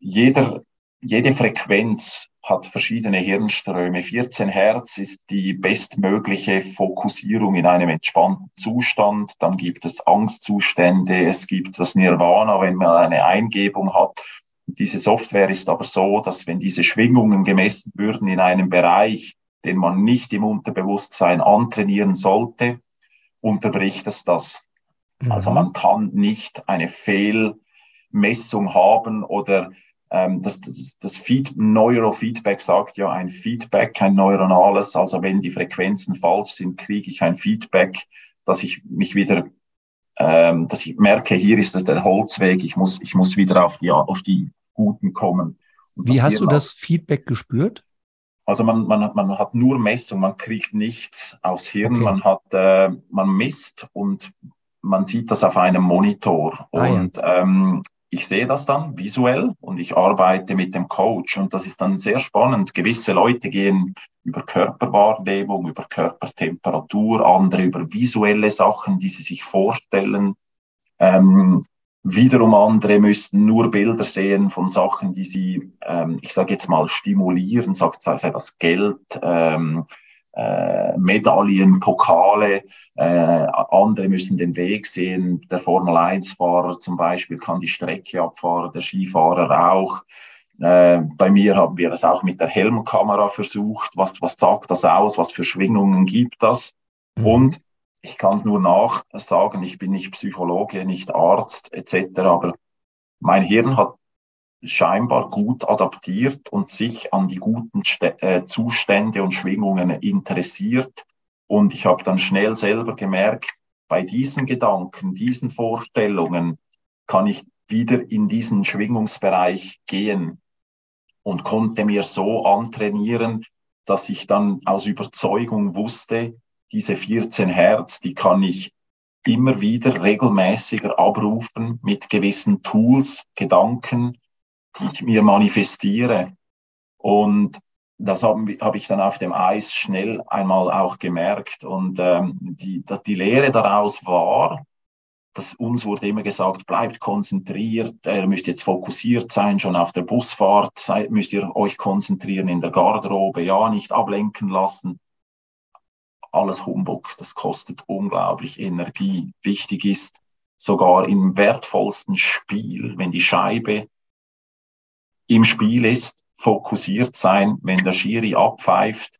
jeder, jede Frequenz hat verschiedene Hirnströme. 14 Hertz ist die bestmögliche Fokussierung in einem entspannten Zustand. Dann gibt es Angstzustände, es gibt das Nirvana, wenn man eine Eingebung hat. Diese Software ist aber so, dass wenn diese Schwingungen gemessen würden in einem Bereich, den man nicht im Unterbewusstsein antrainieren sollte, unterbricht es das. Mhm. Also man kann nicht eine Fehlmessung haben oder ähm, das, das, das Feed, Neurofeedback sagt ja ein Feedback, ein neuronales. Also wenn die Frequenzen falsch sind, kriege ich ein Feedback, dass ich mich wieder ähm, dass ich merke, hier ist das der Holzweg, ich muss, ich muss wieder auf die, auf die Guten kommen. Und Wie hast du das Feedback gespürt? Also man, man, man hat nur Messung, man kriegt nichts aufs Hirn, okay. man hat, äh, man misst und man sieht das auf einem Monitor. Ah, und ja. ähm, ich sehe das dann visuell und ich arbeite mit dem Coach und das ist dann sehr spannend. Gewisse Leute gehen über Körperwahrnehmung, über Körpertemperatur, andere über visuelle Sachen, die sie sich vorstellen. Ähm, Wiederum andere müssten nur Bilder sehen von Sachen, die sie, ähm, ich sage jetzt mal, stimulieren, sagt sei das Geld, ähm, äh, Medaillen, Pokale. Äh, andere müssen den Weg sehen. Der Formel-1-Fahrer zum Beispiel kann die Strecke abfahren, der Skifahrer auch. Äh, bei mir haben wir es auch mit der Helmkamera versucht. Was, was sagt das aus? Was für Schwingungen gibt das? Mhm. Und ich kann es nur nachsagen, ich bin nicht Psychologe, nicht Arzt etc., aber mein Hirn hat scheinbar gut adaptiert und sich an die guten äh, Zustände und Schwingungen interessiert. Und ich habe dann schnell selber gemerkt, bei diesen Gedanken, diesen Vorstellungen kann ich wieder in diesen Schwingungsbereich gehen und konnte mir so antrainieren, dass ich dann aus Überzeugung wusste, diese 14 Hertz, die kann ich immer wieder regelmäßiger abrufen mit gewissen Tools, Gedanken, die ich mir manifestiere. Und das habe hab ich dann auf dem Eis schnell einmal auch gemerkt. Und ähm, die, die Lehre daraus war, dass uns wurde immer gesagt, bleibt konzentriert, ihr müsst jetzt fokussiert sein, schon auf der Busfahrt, seid, müsst ihr euch konzentrieren in der Garderobe, ja, nicht ablenken lassen alles Humbug. Das kostet unglaublich Energie. Wichtig ist, sogar im wertvollsten Spiel, wenn die Scheibe im Spiel ist, fokussiert sein, wenn der Schiri abpfeift,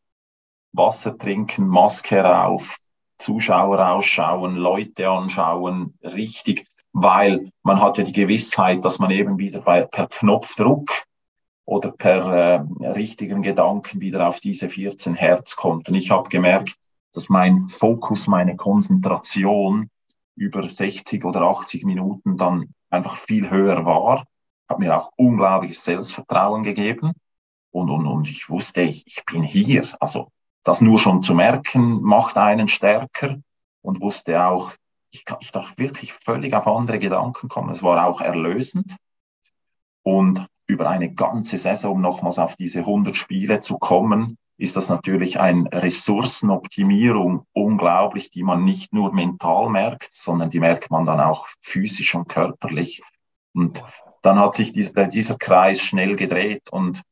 Wasser trinken, Maske rauf, Zuschauer ausschauen, Leute anschauen, richtig, weil man hat ja die Gewissheit, dass man eben wieder bei, per Knopfdruck oder per äh, richtigen Gedanken wieder auf diese 14 Hertz kommt. Und ich habe gemerkt, dass mein Fokus, meine Konzentration über 60 oder 80 Minuten dann einfach viel höher war, hat mir auch unglaubliches Selbstvertrauen gegeben und, und, und ich wusste, ich, ich bin hier. Also das nur schon zu merken, macht einen stärker und wusste auch, ich, ich darf wirklich völlig auf andere Gedanken kommen. Es war auch erlösend und über eine ganze Saison nochmals auf diese 100 Spiele zu kommen, ist das natürlich eine Ressourcenoptimierung unglaublich, die man nicht nur mental merkt, sondern die merkt man dann auch physisch und körperlich. Und dann hat sich dieser, dieser Kreis schnell gedreht und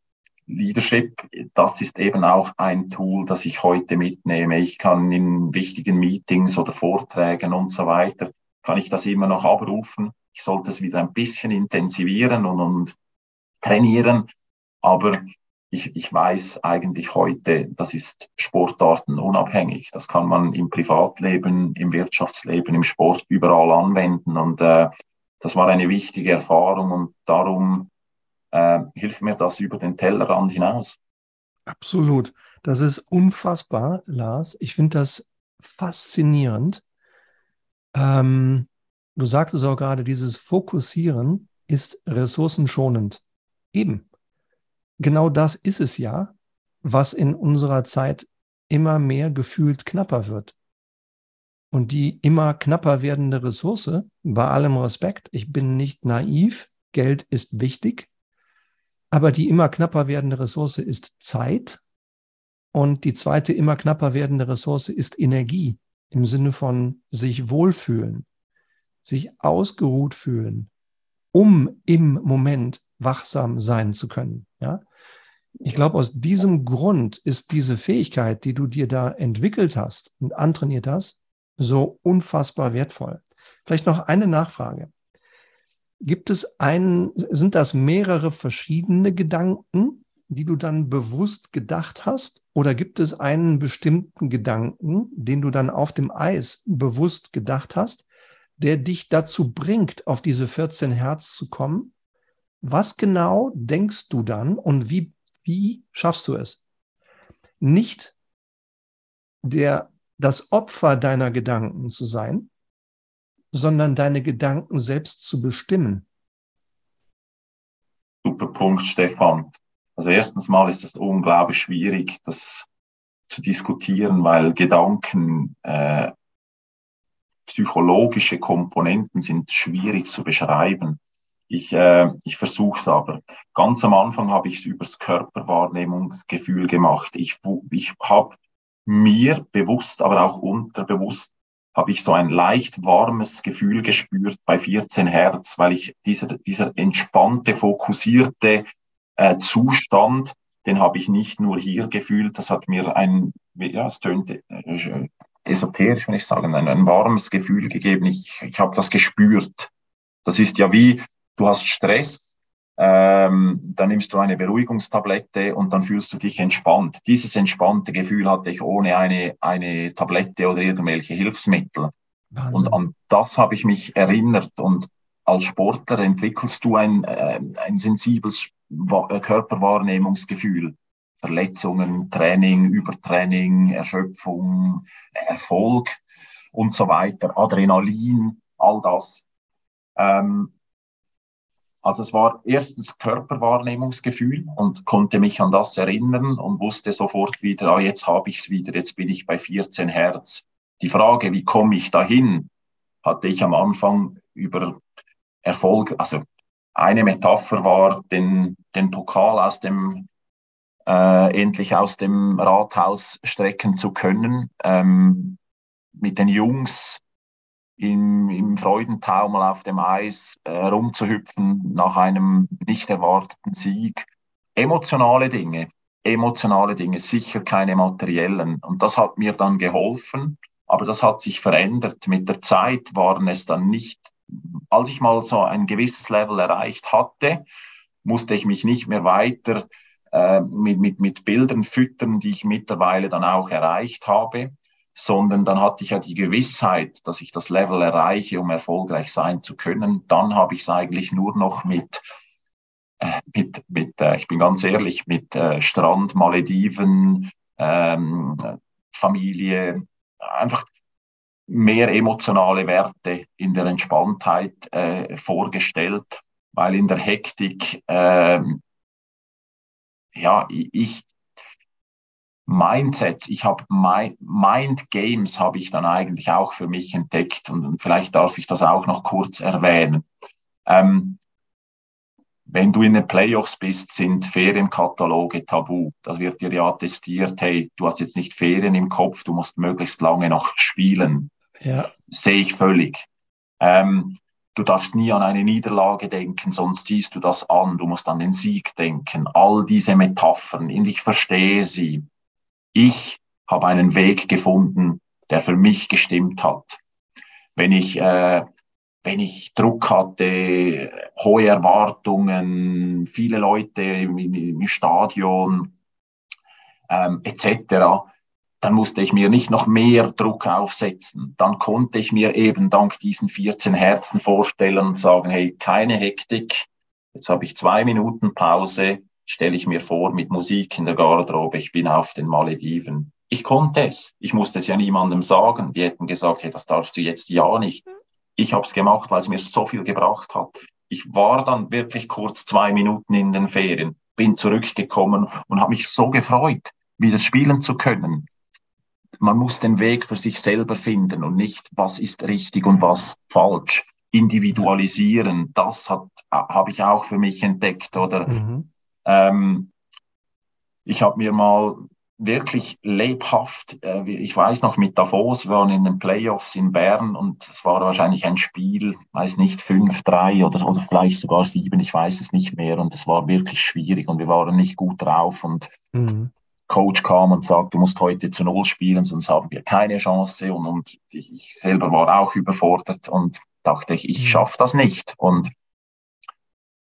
Leadership, das ist eben auch ein Tool, das ich heute mitnehme. Ich kann in wichtigen Meetings oder Vorträgen und so weiter, kann ich das immer noch abrufen. Ich sollte es wieder ein bisschen intensivieren und, und trainieren. Aber ich, ich weiß eigentlich heute, das ist sportartenunabhängig. Das kann man im Privatleben, im Wirtschaftsleben, im Sport überall anwenden. Und äh, das war eine wichtige Erfahrung und darum äh, hilft mir das über den Tellerrand hinaus. Absolut. Das ist unfassbar, Lars. Ich finde das faszinierend. Ähm, du sagtest auch gerade, dieses Fokussieren ist ressourcenschonend. Eben genau das ist es ja, was in unserer Zeit immer mehr gefühlt knapper wird. Und die immer knapper werdende Ressource, bei allem Respekt, ich bin nicht naiv, Geld ist wichtig, aber die immer knapper werdende Ressource ist Zeit und die zweite immer knapper werdende Ressource ist Energie im Sinne von sich wohlfühlen, sich ausgeruht fühlen, um im Moment wachsam sein zu können. Ja? Ich glaube, aus diesem Grund ist diese Fähigkeit, die du dir da entwickelt hast und antrainiert hast, so unfassbar wertvoll. Vielleicht noch eine Nachfrage. Gibt es einen, sind das mehrere verschiedene Gedanken, die du dann bewusst gedacht hast? Oder gibt es einen bestimmten Gedanken, den du dann auf dem Eis bewusst gedacht hast, der dich dazu bringt, auf diese 14 Hertz zu kommen? Was genau denkst du dann und wie wie schaffst du es? Nicht der, das Opfer deiner Gedanken zu sein, sondern deine Gedanken selbst zu bestimmen. Super Punkt, Stefan. Also erstens mal ist es unglaublich schwierig, das zu diskutieren, weil Gedanken, äh, psychologische Komponenten sind schwierig zu beschreiben. Ich, äh, ich versuche es aber. Ganz am Anfang habe ich es übers Körperwahrnehmungsgefühl gemacht. Ich, ich habe mir bewusst, aber auch unterbewusst, habe ich so ein leicht warmes Gefühl gespürt bei 14 Hertz, weil ich dieser, dieser entspannte, fokussierte äh, Zustand, den habe ich nicht nur hier gefühlt, das hat mir ein, ja, es tönt äh, esoterisch, wenn ich sagen, ein, ein warmes Gefühl gegeben. Ich, ich habe das gespürt. Das ist ja wie, du hast Stress, ähm, dann nimmst du eine Beruhigungstablette und dann fühlst du dich entspannt. Dieses entspannte Gefühl hatte ich ohne eine, eine Tablette oder irgendwelche Hilfsmittel. Wahnsinn. Und an das habe ich mich erinnert. Und als Sportler entwickelst du ein, äh, ein sensibles äh, Körperwahrnehmungsgefühl. Verletzungen, Training, Übertraining, Erschöpfung, Erfolg und so weiter, Adrenalin, all das. Ähm, also es war erstens Körperwahrnehmungsgefühl und konnte mich an das erinnern und wusste sofort wieder, ah, jetzt habe ich es wieder, jetzt bin ich bei 14 Hertz. Die Frage, wie komme ich dahin, hatte ich am Anfang über Erfolg, also eine Metapher war, den, den Pokal aus dem äh, endlich aus dem Rathaus strecken zu können, ähm, mit den Jungs im, im Freudentaumel auf dem Eis äh, rumzuhüpfen nach einem nicht erwarteten Sieg. Emotionale Dinge, emotionale Dinge, sicher keine materiellen. Und das hat mir dann geholfen, aber das hat sich verändert. Mit der Zeit waren es dann nicht, als ich mal so ein gewisses Level erreicht hatte, musste ich mich nicht mehr weiter äh, mit, mit, mit Bildern füttern, die ich mittlerweile dann auch erreicht habe, sondern dann hatte ich ja die Gewissheit, dass ich das Level erreiche, um erfolgreich sein zu können. Dann habe ich es eigentlich nur noch mit, äh, mit, mit äh, ich bin ganz ehrlich, mit äh, Strand, Malediven, ähm, Familie, einfach mehr emotionale Werte in der Entspanntheit äh, vorgestellt, weil in der Hektik, äh, ja, ich, Mindsets, ich habe Mind Games habe ich dann eigentlich auch für mich entdeckt und, und vielleicht darf ich das auch noch kurz erwähnen. Ähm, wenn du in den Playoffs bist, sind Ferienkataloge tabu. Das wird dir ja attestiert, hey, du hast jetzt nicht Ferien im Kopf, du musst möglichst lange noch spielen. Ja. Sehe ich völlig. Ähm, du darfst nie an eine Niederlage denken, sonst siehst du das an. Du musst an den Sieg denken. All diese Metaphern, und ich verstehe sie ich habe einen Weg gefunden, der für mich gestimmt hat. Wenn ich, äh, wenn ich Druck hatte, hohe Erwartungen, viele Leute im, im Stadion ähm, etc., dann musste ich mir nicht noch mehr Druck aufsetzen. Dann konnte ich mir eben dank diesen 14 Herzen vorstellen und sagen, hey, keine Hektik, jetzt habe ich zwei Minuten Pause, stelle ich mir vor, mit Musik in der Garderobe, ich bin auf den Malediven. Ich konnte es. Ich musste es ja niemandem sagen. Die hätten gesagt, hey, das darfst du jetzt ja nicht. Ich habe es gemacht, weil es mir so viel gebracht hat. Ich war dann wirklich kurz zwei Minuten in den Ferien, bin zurückgekommen und habe mich so gefreut, wieder spielen zu können. Man muss den Weg für sich selber finden und nicht, was ist richtig und was falsch. Individualisieren, das hat, habe ich auch für mich entdeckt, oder? Mhm. Ähm, ich habe mir mal wirklich lebhaft, äh, ich weiß noch mit Davos, wir waren in den Playoffs in Bern und es war wahrscheinlich ein Spiel, weiß nicht, 5-3 oder, oder vielleicht sogar 7, ich weiß es nicht mehr und es war wirklich schwierig und wir waren nicht gut drauf und mhm. Coach kam und sagt, du musst heute zu Null spielen, sonst haben wir keine Chance und, und ich, selber war auch überfordert und dachte ich, ich mhm. schaffe das nicht und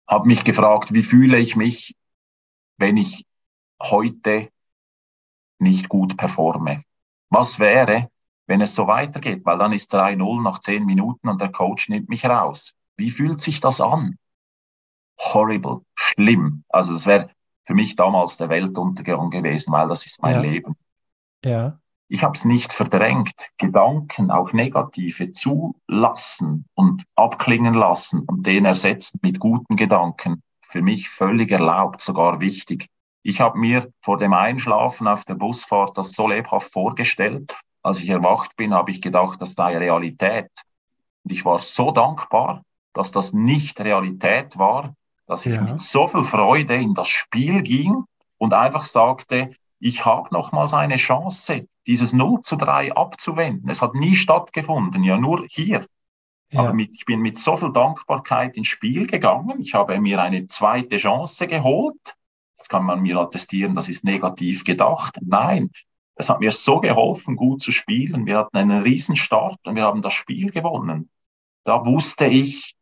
habe mich gefragt, wie fühle ich mich, wenn ich heute nicht gut performe? Was wäre, wenn es so weitergeht? Weil dann ist 3-0 nach 10 Minuten und der Coach nimmt mich raus. Wie fühlt sich das an? Horrible, schlimm. Also es wäre für mich damals der Weltuntergang gewesen, weil das ist mein ja. Leben. Ja. Ich habe es nicht verdrängt. Gedanken, auch negative, zulassen und abklingen lassen und den ersetzen mit guten Gedanken. Für mich völlig erlaubt, sogar wichtig. Ich habe mir vor dem Einschlafen auf der Busfahrt das so lebhaft vorgestellt. Als ich erwacht bin, habe ich gedacht, das sei Realität. Und ich war so dankbar, dass das nicht Realität war, dass ich ja. mit so viel Freude in das Spiel ging und einfach sagte, ich habe nochmals eine Chance dieses 0 zu 3 abzuwenden. Es hat nie stattgefunden, ja nur hier. Ja. Aber mit, ich bin mit so viel Dankbarkeit ins Spiel gegangen. Ich habe mir eine zweite Chance geholt. Jetzt kann man mir attestieren, das ist negativ gedacht. Nein, es hat mir so geholfen, gut zu spielen. Wir hatten einen Riesenstart und wir haben das Spiel gewonnen. Da wusste ich,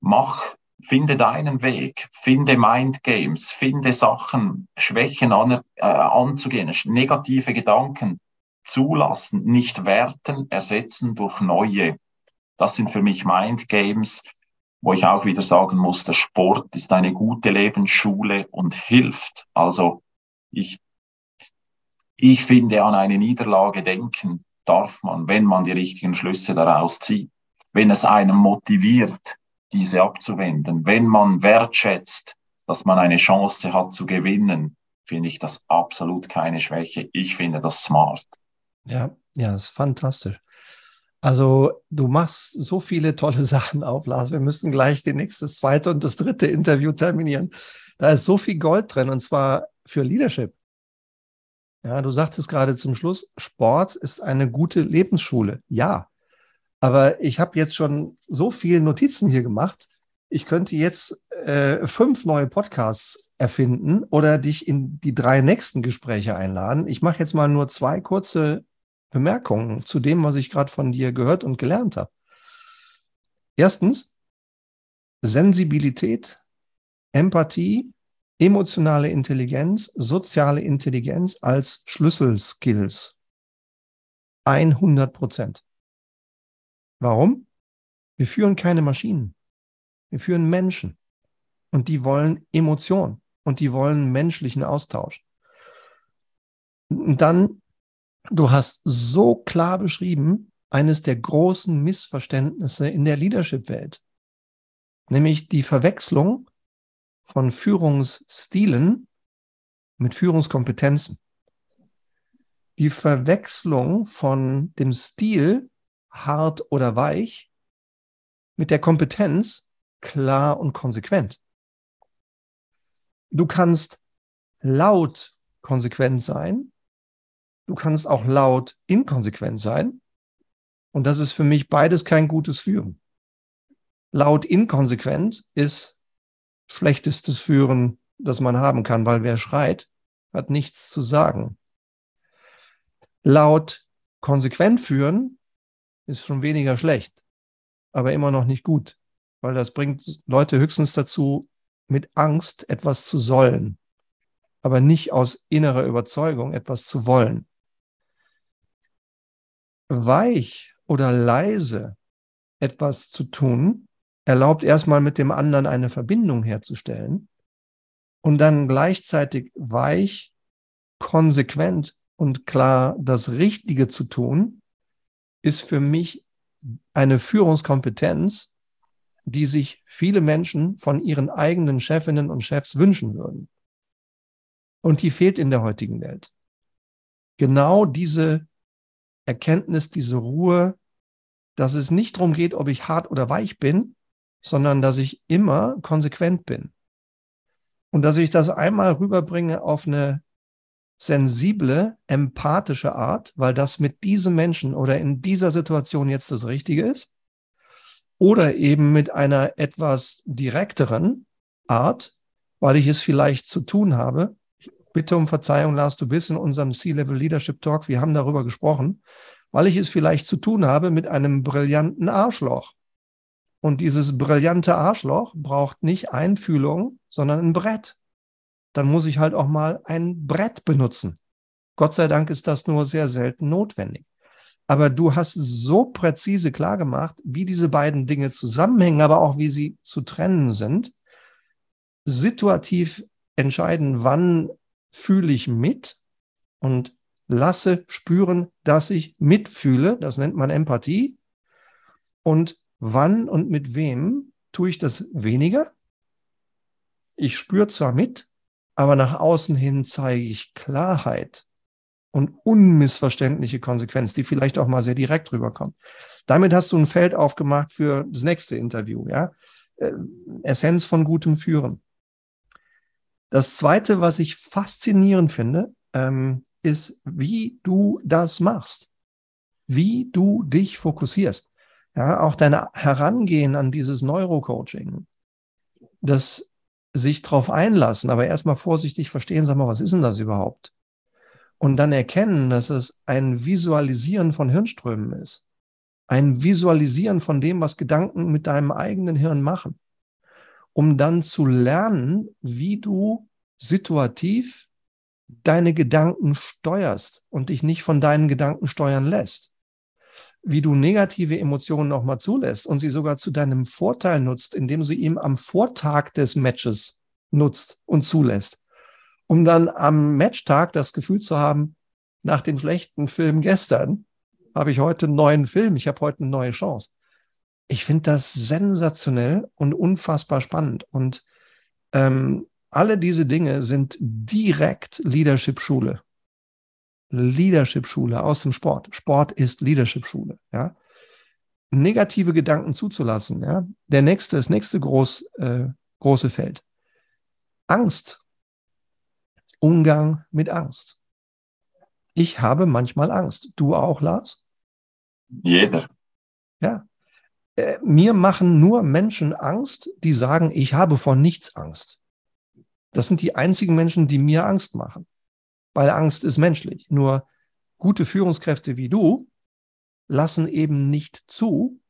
mach, finde deinen Weg, finde Mindgames, finde Sachen, Schwächen an, äh, anzugehen, negative Gedanken zulassen, nicht werten, ersetzen durch neue. Das sind für mich Mindgames, wo ich auch wieder sagen muss, der Sport ist eine gute Lebensschule und hilft. Also ich, ich finde, an eine Niederlage denken darf man, wenn man die richtigen Schlüsse daraus zieht. Wenn es einen motiviert, diese abzuwenden, wenn man wertschätzt, dass man eine Chance hat zu gewinnen, finde ich das absolut keine Schwäche. Ich finde das smart. Ja, ja, das ist fantastisch. Also du machst so viele tolle Sachen auf, Lars. Wir müssen gleich den nächste, das zweite und das dritte Interview terminieren. Da ist so viel Gold drin und zwar für Leadership. Ja, du sagtest gerade zum Schluss, Sport ist eine gute Lebensschule. Ja, aber ich habe jetzt schon so viele Notizen hier gemacht. Ich könnte jetzt äh, fünf neue Podcasts erfinden oder dich in die drei nächsten Gespräche einladen. Ich mache jetzt mal nur zwei kurze Bemerkungen zu dem, was ich gerade von dir gehört und gelernt habe. Erstens, Sensibilität, Empathie, emotionale Intelligenz, soziale Intelligenz als Schlüsselskills. 100 Prozent. Warum? Wir führen keine Maschinen. Wir führen Menschen. Und die wollen Emotion. Und die wollen menschlichen Austausch. Und dann du hast so klar beschrieben, eines der großen Missverständnisse in der Leadership-Welt, nämlich die Verwechslung von Führungsstilen mit Führungskompetenzen. Die Verwechslung von dem Stil hart oder weich mit der Kompetenz klar und konsequent. Du kannst laut konsequent sein Du kannst auch laut inkonsequent sein. Und das ist für mich beides kein gutes Führen. Laut inkonsequent ist schlechtestes Führen, das man haben kann, weil wer schreit, hat nichts zu sagen. Laut konsequent führen ist schon weniger schlecht, aber immer noch nicht gut, weil das bringt Leute höchstens dazu, mit Angst etwas zu sollen, aber nicht aus innerer Überzeugung etwas zu wollen weich oder leise etwas zu tun, erlaubt erstmal mit dem anderen eine Verbindung herzustellen und dann gleichzeitig weich, konsequent und klar das Richtige zu tun, ist für mich eine Führungskompetenz, die sich viele Menschen von ihren eigenen Chefinnen und Chefs wünschen würden. Und die fehlt in der heutigen Welt. Genau diese Erkenntnis, diese Ruhe, dass es nicht darum geht, ob ich hart oder weich bin, sondern dass ich immer konsequent bin. Und dass ich das einmal rüberbringe auf eine sensible, empathische Art, weil das mit diesem Menschen oder in dieser Situation jetzt das Richtige ist. Oder eben mit einer etwas direkteren Art, weil ich es vielleicht zu tun habe, bitte um Verzeihung, Lars, du bist in unserem C-Level Leadership Talk. Wir haben darüber gesprochen, weil ich es vielleicht zu tun habe mit einem brillanten Arschloch. Und dieses brillante Arschloch braucht nicht Einfühlung, sondern ein Brett. Dann muss ich halt auch mal ein Brett benutzen. Gott sei Dank ist das nur sehr selten notwendig. Aber du hast so präzise klar gemacht, wie diese beiden Dinge zusammenhängen, aber auch wie sie zu trennen sind. Situativ entscheiden, wann fühle ich mit und lasse spüren, dass ich mitfühle. Das nennt man Empathie. Und wann und mit wem tue ich das weniger? Ich spüre zwar mit, aber nach außen hin zeige ich Klarheit und unmissverständliche Konsequenz, die vielleicht auch mal sehr direkt rüberkommen. Damit hast du ein Feld aufgemacht für das nächste Interview, ja? Äh, Essenz von gutem Führen. Das zweite, was ich faszinierend finde, ähm, ist, wie du das machst, wie du dich fokussierst. Ja, auch dein Herangehen an dieses Neurocoaching, das sich darauf einlassen, aber erstmal vorsichtig verstehen, sag mal, was ist denn das überhaupt? Und dann erkennen, dass es ein Visualisieren von Hirnströmen ist. Ein Visualisieren von dem, was Gedanken mit deinem eigenen Hirn machen. Um dann zu lernen, wie du situativ deine Gedanken steuerst und dich nicht von deinen Gedanken steuern lässt wie du negative Emotionen nochmal zulässt und sie sogar zu deinem Vorteil nutzt, indem sie ihm am Vortag des Matches nutzt und zulässt, um dann am Matchtag das Gefühl zu haben, nach dem schlechten Film gestern habe ich heute einen neuen Film, ich habe heute eine neue Chance. Ich finde das sensationell und unfassbar spannend. Und ähm, alle diese Dinge sind direkt Leadership-Schule. Leadership-Schule aus dem Sport. Sport ist Leadership-Schule. Ja? Negative Gedanken zuzulassen. Ja? Der nächste, das nächste groß, äh, große Feld. Angst. Umgang mit Angst. Ich habe manchmal Angst. Du auch, Lars? Jeder. Ja. Äh, mir machen nur Menschen Angst, die sagen, ich habe vor nichts Angst. Das sind die einzigen Menschen, die mir Angst machen weil Angst ist menschlich. Nur gute Führungskräfte wie du lassen eben nicht zu,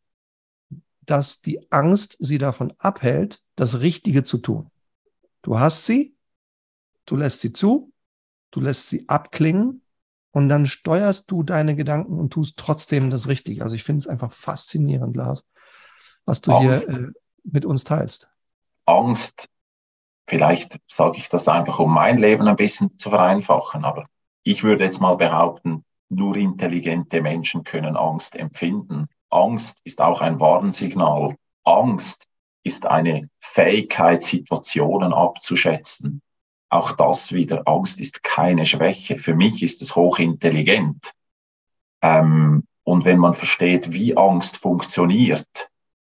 dass die Angst sie davon abhält, das Richtige zu tun. Du hast sie, du lässt sie zu, du lässt sie abklingen und dann steuerst du deine Gedanken und tust trotzdem das Richtige. Also ich finde es einfach faszinierend, Lars, was du Angst. hier äh, mit uns teilst. Angst Vielleicht sage ich das einfach, um mein Leben ein bisschen zu vereinfachen, aber ich würde jetzt mal behaupten, nur intelligente Menschen können Angst empfinden. Angst ist auch ein Warnsignal. Angst ist eine Fähigkeit, Situationen abzuschätzen. Auch das wieder, Angst ist keine Schwäche. Für mich ist es hochintelligent. Ähm, und wenn man versteht, wie Angst funktioniert,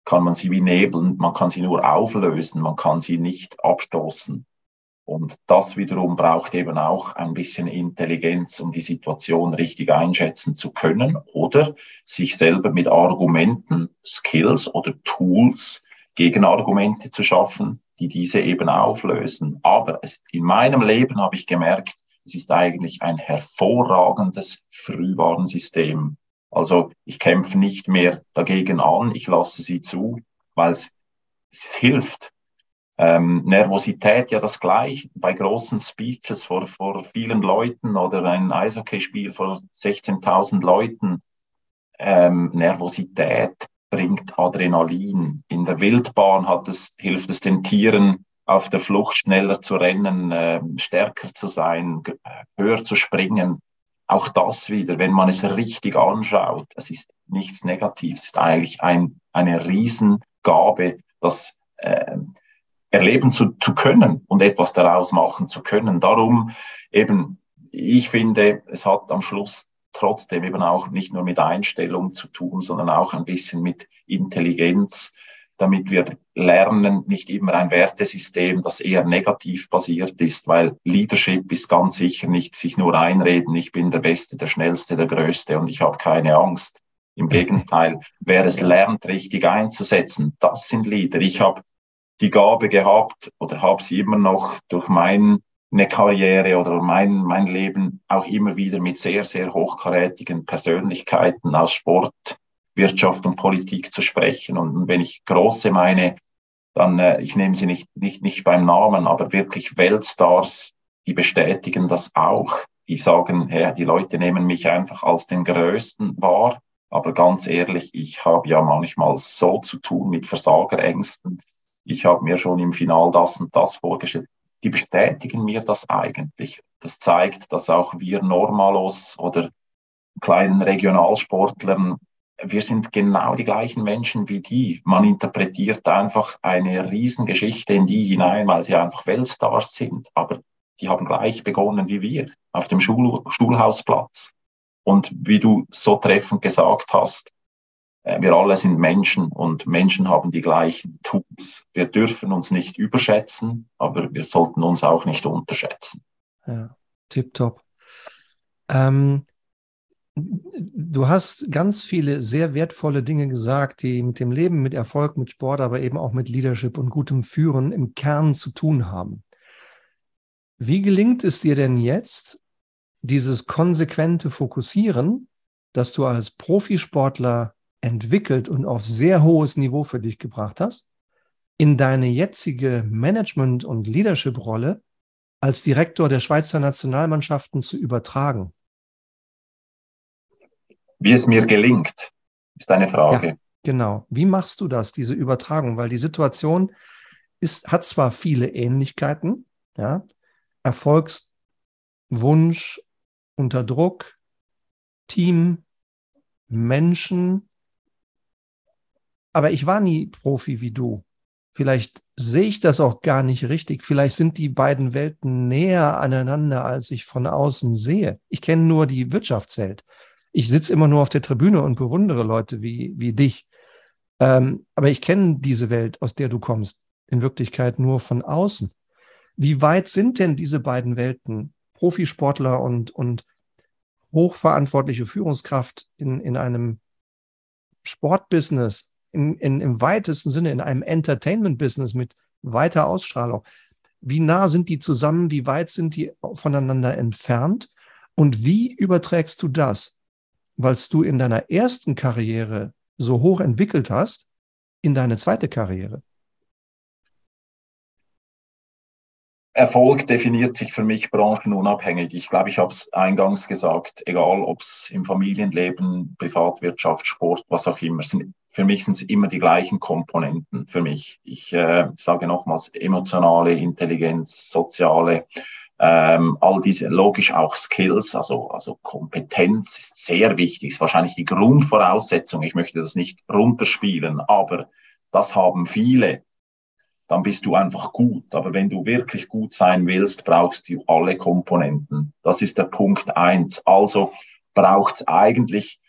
kann man sie wie nebeln, man kann sie nur auflösen, man kann sie nicht abstoßen. Und das wiederum braucht eben auch ein bisschen Intelligenz, um die Situation richtig einschätzen zu können oder sich selber mit Argumenten, Skills oder Tools Gegenargumente zu schaffen, die diese eben auflösen. Aber es, in meinem Leben habe ich gemerkt, es ist eigentlich ein hervorragendes Frühwarnsystem. Also ich kämpfe nicht mehr dagegen an, ich lasse sie zu, weil es, es hilft. Ähm, Nervosität ja das gleiche. Bei großen Speeches vor, vor vielen Leuten oder ein Eishockeyspiel vor 16.000 Leuten. Ähm, Nervosität bringt Adrenalin. In der Wildbahn hat es, hilft es den Tieren, auf der Flucht schneller zu rennen, äh, stärker zu sein, höher zu springen auch das wieder, wenn man es richtig anschaut, es ist nichts Negatives, es ist eigentlich ein, eine Riesengabe, das äh, erleben zu, zu können und etwas daraus machen zu können. Darum eben, ich finde, es hat am Schluss trotzdem eben auch nicht nur mit Einstellung zu tun, sondern auch ein bisschen mit Intelligenz, damit wir lernen, nicht immer ein Wertesystem, das eher negativ basiert ist, weil Leadership ist ganz sicher nicht sich nur einreden, ich bin der Beste, der Schnellste, der Größte und ich habe keine Angst. Im Gegenteil, wer es lernt, richtig einzusetzen, das sind Leader. Ich habe die Gabe gehabt oder habe sie immer noch durch meine Karriere oder mein, mein Leben auch immer wieder mit sehr, sehr hochkarätigen Persönlichkeiten aus Sport, Wirtschaft und Politik zu sprechen. Und wenn ich große meine, dann, äh, ich nehme sie nicht, nicht, nicht beim Namen, aber wirklich Weltstars, die bestätigen das auch. Die sagen, ja, die Leute nehmen mich einfach als den Größten wahr. Aber ganz ehrlich, ich habe ja manchmal so zu tun mit Versagerängsten. Ich habe mir schon im Final das und das vorgestellt. Die bestätigen mir das eigentlich. Das zeigt, dass auch wir Normalos oder kleinen Regionalsportlern wir sind genau die gleichen Menschen wie die. Man interpretiert einfach eine Riesengeschichte in die hinein, weil sie einfach Weltstars sind. Aber die haben gleich begonnen wie wir auf dem Schul Schulhausplatz. Und wie du so treffend gesagt hast, wir alle sind Menschen und Menschen haben die gleichen Tools. Wir dürfen uns nicht überschätzen, aber wir sollten uns auch nicht unterschätzen. Ja, tipptopp. Ähm, du hast ganz viele sehr wertvolle Dinge gesagt, die mit dem Leben, mit Erfolg, mit Sport, aber eben auch mit Leadership und gutem Führen im Kern zu tun haben. Wie gelingt es dir denn jetzt, dieses konsequente Fokussieren, das du als Profisportler entwickelt und auf sehr hohes Niveau für dich gebracht hast, in deine jetzige Management- und Leadership-Rolle als Direktor der Schweizer Nationalmannschaften zu übertragen? Wie es mir gelingt, ist eine Frage. Ja, genau. Wie machst du das, diese Übertragung? Weil die Situation ist, hat zwar viele Ähnlichkeiten, ja, Erfolgswunsch unter Druck, Team, Menschen, aber ich war nie Profi wie du. Vielleicht sehe ich das auch gar nicht richtig. Vielleicht sind die beiden Welten näher aneinander, als ich von außen sehe. Ich kenne nur die Wirtschaftswelt ich sitze immer nur auf der Tribüne und bewundere Leute wie, wie dich. Ähm, aber ich kenne diese Welt, aus der du kommst, in Wirklichkeit nur von außen. Wie weit sind denn diese beiden Welten, Profisportler und, und hochverantwortliche Führungskraft in, in einem Sportbusiness, in, in, im weitesten Sinne in einem Entertainment-Business mit weiter Ausstrahlung? Wie nah sind die zusammen? Wie weit sind die voneinander entfernt? Und wie überträgst du das weil du in deiner ersten Karriere so hoch entwickelt hast, in deine zweite Karriere? Erfolg definiert sich für mich branchenunabhängig. Ich glaube, ich habe es eingangs gesagt, egal ob es im Familienleben, Privatwirtschaft, Sport, was auch immer, sind, für mich sind es immer die gleichen Komponenten für mich. Ich äh, sage nochmals, emotionale Intelligenz, soziale ähm, all diese, logisch auch Skills, also, also Kompetenz ist sehr wichtig, ist wahrscheinlich die Grundvoraussetzung. Ich möchte das nicht runterspielen, aber das haben viele. Dann bist du einfach gut. Aber wenn du wirklich gut sein willst, brauchst du alle Komponenten. Das ist der Punkt eins. Also braucht es eigentlich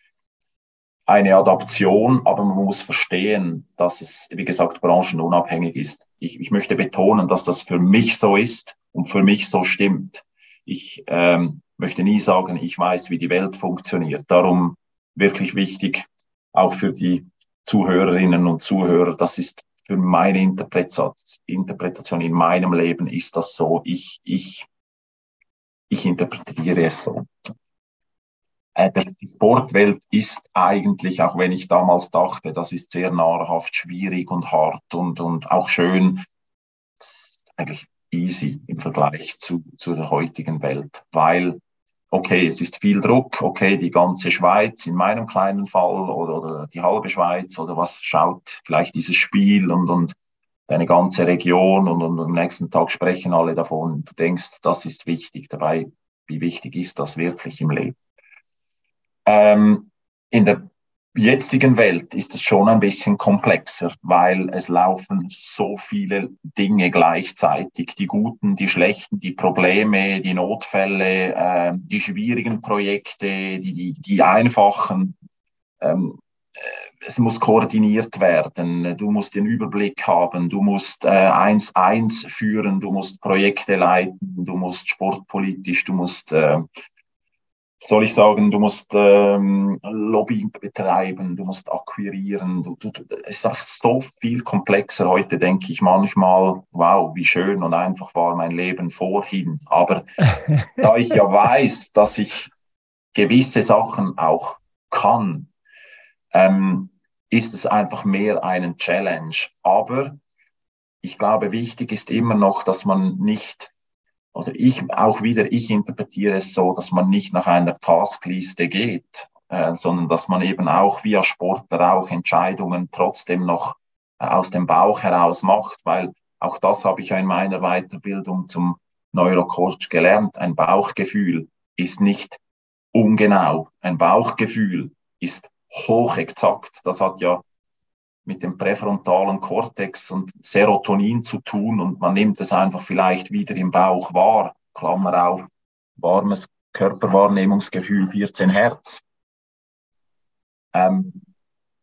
eine Adaption, aber man muss verstehen, dass es, wie gesagt, branchenunabhängig ist. Ich, ich möchte betonen, dass das für mich so ist und für mich so stimmt. Ich ähm, möchte nie sagen, ich weiß, wie die Welt funktioniert. Darum wirklich wichtig, auch für die Zuhörerinnen und Zuhörer, das ist für meine Interpretation in meinem Leben ist das so. Ich, ich, ich interpretiere es so. Äh, die Sportwelt ist eigentlich, auch wenn ich damals dachte, das ist sehr nahrhaft, schwierig und hart und, und auch schön, eigentlich easy im Vergleich zu, zu der heutigen Welt, weil, okay, es ist viel Druck, okay, die ganze Schweiz in meinem kleinen Fall oder, oder die halbe Schweiz oder was schaut vielleicht dieses Spiel und, und deine ganze Region und, und am nächsten Tag sprechen alle davon. Du denkst, das ist wichtig. Dabei, wie wichtig ist das wirklich im Leben? Ähm, in der jetzigen Welt ist es schon ein bisschen komplexer, weil es laufen so viele Dinge gleichzeitig. Die guten, die schlechten, die Probleme, die Notfälle, äh, die schwierigen Projekte, die, die, die einfachen. Ähm, äh, es muss koordiniert werden. Du musst den Überblick haben. Du musst äh, eins eins führen. Du musst Projekte leiten. Du musst sportpolitisch. Du musst äh, soll ich sagen, du musst ähm, Lobby betreiben, du musst akquirieren. Du, du, es ist einfach so viel komplexer. Heute denke ich manchmal, wow, wie schön und einfach war mein Leben vorhin. Aber da ich ja weiß, dass ich gewisse Sachen auch kann, ähm, ist es einfach mehr einen Challenge. Aber ich glaube, wichtig ist immer noch, dass man nicht oder ich auch wieder, ich interpretiere es so, dass man nicht nach einer Taskliste geht, äh, sondern dass man eben auch via Sportler auch Entscheidungen trotzdem noch äh, aus dem Bauch heraus macht, weil auch das habe ich ja in meiner Weiterbildung zum Neurocoach gelernt. Ein Bauchgefühl ist nicht ungenau. Ein Bauchgefühl ist hochexakt. Das hat ja mit dem präfrontalen Kortex und Serotonin zu tun und man nimmt es einfach vielleicht wieder im Bauch wahr. Klammer auf, warmes Körperwahrnehmungsgefühl 14 Hertz. Ähm,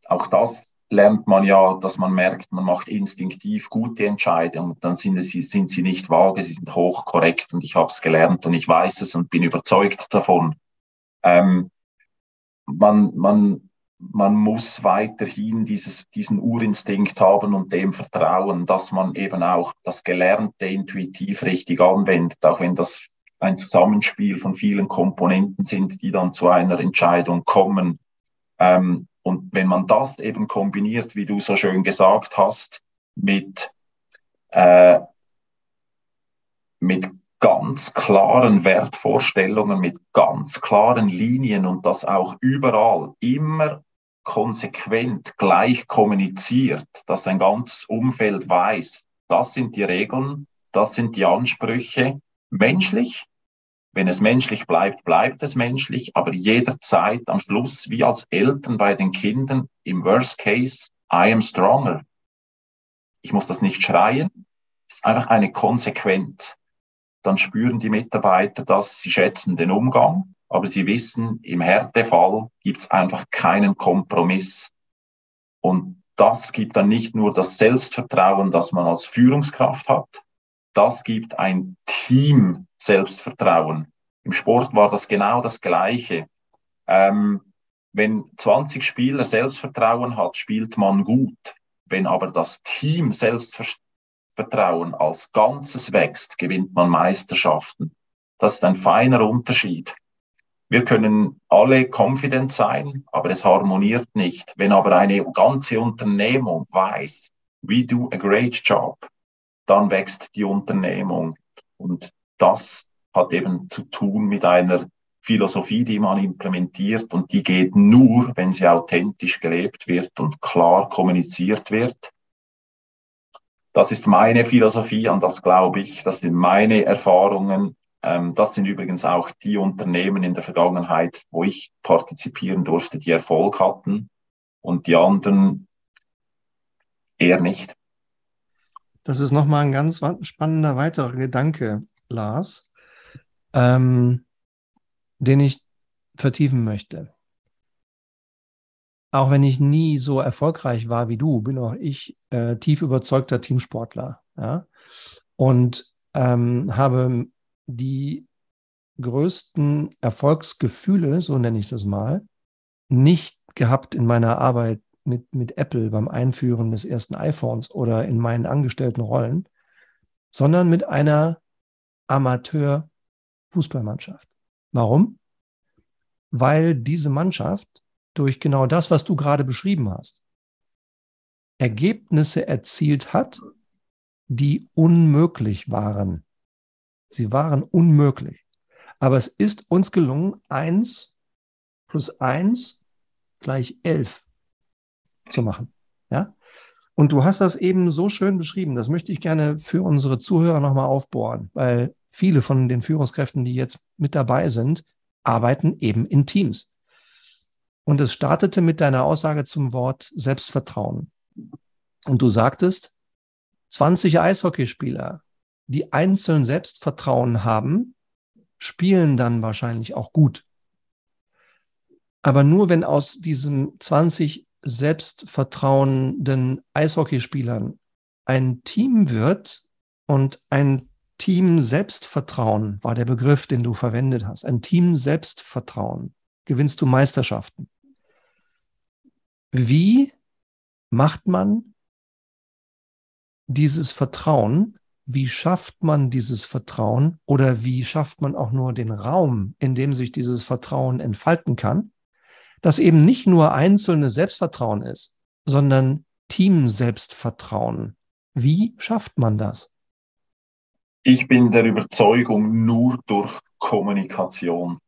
auch das lernt man ja, dass man merkt, man macht instinktiv gute Entscheidungen. Dann sind, sie, sind sie nicht vage, sie sind hochkorrekt und ich habe es gelernt und ich weiß es und bin überzeugt davon. Ähm, man, man, man muss weiterhin dieses, diesen Urinstinkt haben und dem vertrauen, dass man eben auch das Gelernte intuitiv richtig anwendet, auch wenn das ein Zusammenspiel von vielen Komponenten sind, die dann zu einer Entscheidung kommen. Ähm, und wenn man das eben kombiniert, wie du so schön gesagt hast, mit, äh, mit ganz klaren Wertvorstellungen, mit ganz klaren Linien und das auch überall immer konsequent gleich kommuniziert, dass ein ganzes Umfeld weiß, das sind die Regeln, das sind die Ansprüche, menschlich. Wenn es menschlich bleibt, bleibt es menschlich, aber jederzeit am Schluss, wie als Eltern bei den Kindern, im Worst Case, I am stronger. Ich muss das nicht schreien, es ist einfach eine Konsequenz dann spüren die Mitarbeiter das, sie schätzen den Umgang, aber sie wissen, im Härtefall gibt es einfach keinen Kompromiss. Und das gibt dann nicht nur das Selbstvertrauen, das man als Führungskraft hat, das gibt ein Team Selbstvertrauen. Im Sport war das genau das Gleiche. Ähm, wenn 20 Spieler Selbstvertrauen hat, spielt man gut. Wenn aber das Team Selbstvertrauen Vertrauen als Ganzes wächst, gewinnt man Meisterschaften. Das ist ein feiner Unterschied. Wir können alle confident sein, aber es harmoniert nicht. Wenn aber eine ganze Unternehmung weiß, we do a great job, dann wächst die Unternehmung. Und das hat eben zu tun mit einer Philosophie, die man implementiert und die geht nur, wenn sie authentisch gelebt wird und klar kommuniziert wird. Das ist meine Philosophie, an das glaube ich, das sind meine Erfahrungen. Ähm, das sind übrigens auch die Unternehmen in der Vergangenheit, wo ich partizipieren durfte, die Erfolg hatten und die anderen eher nicht. Das ist nochmal ein ganz spannender weiterer Gedanke, Lars, ähm, den ich vertiefen möchte auch wenn ich nie so erfolgreich war wie du, bin auch ich äh, tief überzeugter Teamsportler. Ja? Und ähm, habe die größten Erfolgsgefühle, so nenne ich das mal, nicht gehabt in meiner Arbeit mit, mit Apple beim Einführen des ersten iPhones oder in meinen angestellten Rollen, sondern mit einer Amateur-Fußballmannschaft. Warum? Weil diese Mannschaft durch genau das, was du gerade beschrieben hast, Ergebnisse erzielt hat, die unmöglich waren. Sie waren unmöglich. Aber es ist uns gelungen, eins plus eins gleich elf zu machen. Ja? Und du hast das eben so schön beschrieben. Das möchte ich gerne für unsere Zuhörer nochmal aufbohren, weil viele von den Führungskräften, die jetzt mit dabei sind, arbeiten eben in Teams. Und es startete mit deiner Aussage zum Wort Selbstvertrauen. Und du sagtest, 20 Eishockeyspieler, die einzeln Selbstvertrauen haben, spielen dann wahrscheinlich auch gut. Aber nur wenn aus diesen 20 selbstvertrauenden Eishockeyspielern ein Team wird und ein Team Selbstvertrauen war der Begriff, den du verwendet hast. Ein Team Selbstvertrauen gewinnst du Meisterschaften. Wie macht man dieses Vertrauen? Wie schafft man dieses Vertrauen oder wie schafft man auch nur den Raum, in dem sich dieses Vertrauen entfalten kann, dass eben nicht nur einzelne Selbstvertrauen ist, sondern Team-Selbstvertrauen. Wie schafft man das? Ich bin der Überzeugung nur durch Kommunikation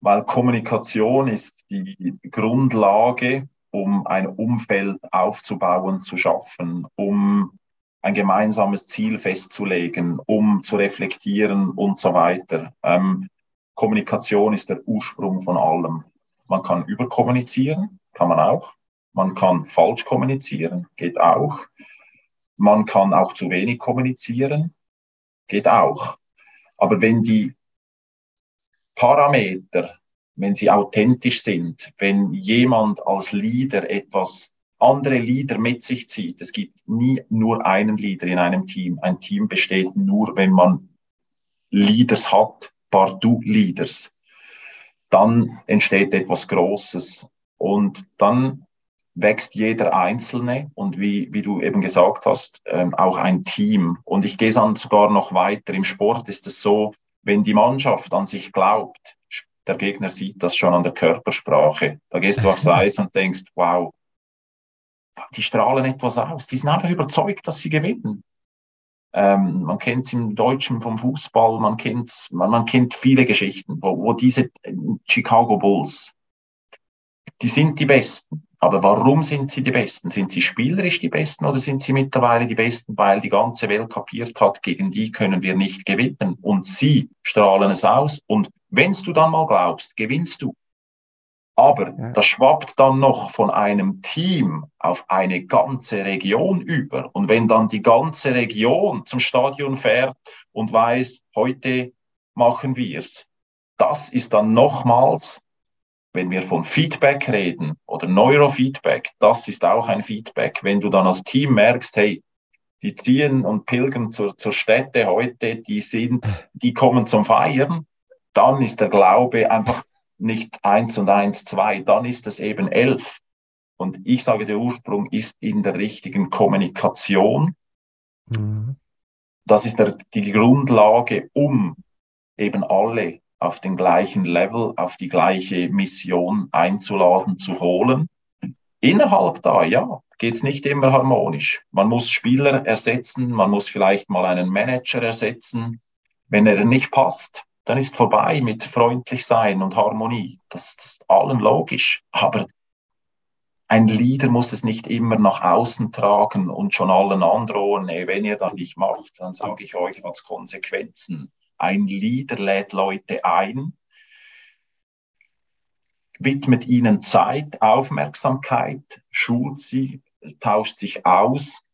weil Kommunikation ist die Grundlage, um ein Umfeld aufzubauen, zu schaffen, um ein gemeinsames Ziel festzulegen, um zu reflektieren und so weiter. Ähm, Kommunikation ist der Ursprung von allem. Man kann überkommunizieren, kann man auch. Man kann falsch kommunizieren, geht auch. Man kann auch zu wenig kommunizieren, geht auch. Aber wenn die Parameter, wenn sie authentisch sind, wenn jemand als Leader etwas andere Leader mit sich zieht. Es gibt nie nur einen Leader in einem Team. Ein Team besteht nur, wenn man Leaders hat, partout Leaders. dann entsteht etwas Großes. Und dann wächst jeder Einzelne und wie, wie du eben gesagt hast, ähm, auch ein Team. Und ich gehe dann sogar noch weiter. Im Sport ist es so, wenn die Mannschaft an sich glaubt, der Gegner sieht das schon an der Körpersprache. Da gehst du aufs Eis und denkst, wow, die strahlen etwas aus. Die sind einfach überzeugt, dass sie gewinnen. Ähm, man kennt es im Deutschen vom Fußball, man kennt, man, man kennt viele Geschichten, wo, wo diese Chicago Bulls, die sind die Besten. Aber warum sind sie die Besten? Sind sie spielerisch die Besten oder sind sie mittlerweile die Besten, weil die ganze Welt kapiert hat, gegen die können wir nicht gewinnen und sie strahlen es aus und wenn du dann mal glaubst, gewinnst du. Aber ja. das schwappt dann noch von einem Team auf eine ganze Region über. Und wenn dann die ganze Region zum Stadion fährt und weiß, heute machen wir's, das ist dann nochmals, wenn wir von Feedback reden oder Neurofeedback, das ist auch ein Feedback. Wenn du dann als Team merkst, hey, die ziehen und pilgern zur, zur Stätte heute, die sind, die kommen zum Feiern, dann ist der Glaube einfach nicht eins und eins zwei, dann ist es eben elf. Und ich sage, der Ursprung ist in der richtigen Kommunikation. Mhm. Das ist der, die Grundlage, um eben alle auf den gleichen Level, auf die gleiche Mission einzuladen, zu holen. Innerhalb da, ja, geht's nicht immer harmonisch. Man muss Spieler ersetzen, man muss vielleicht mal einen Manager ersetzen. Wenn er nicht passt, dann ist vorbei mit freundlich sein und Harmonie. Das, das ist allen logisch. Aber ein Leader muss es nicht immer nach außen tragen und schon allen androhen, nee, wenn ihr das nicht macht, dann sage ich euch was Konsequenzen. Ein Leader lädt Leute ein, widmet ihnen Zeit, Aufmerksamkeit, schult sie, tauscht sich aus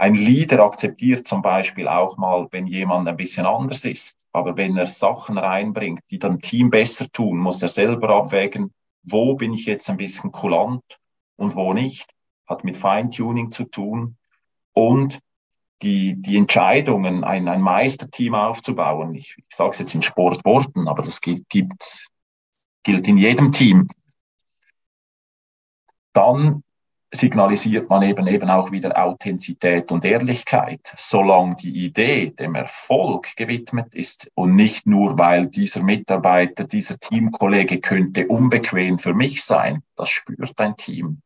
ein Leader akzeptiert zum Beispiel auch mal, wenn jemand ein bisschen anders ist. Aber wenn er Sachen reinbringt, die dem Team besser tun, muss er selber abwägen, wo bin ich jetzt ein bisschen kulant und wo nicht. Hat mit Feintuning zu tun. Und die, die Entscheidungen, ein, ein Meisterteam aufzubauen, ich, ich sage es jetzt in Sportworten, aber das gilt, gibt, gilt in jedem Team, dann signalisiert man eben eben auch wieder Authentizität und Ehrlichkeit, solange die Idee dem Erfolg gewidmet ist und nicht nur, weil dieser Mitarbeiter, dieser Teamkollege könnte unbequem für mich sein. Das spürt ein Team.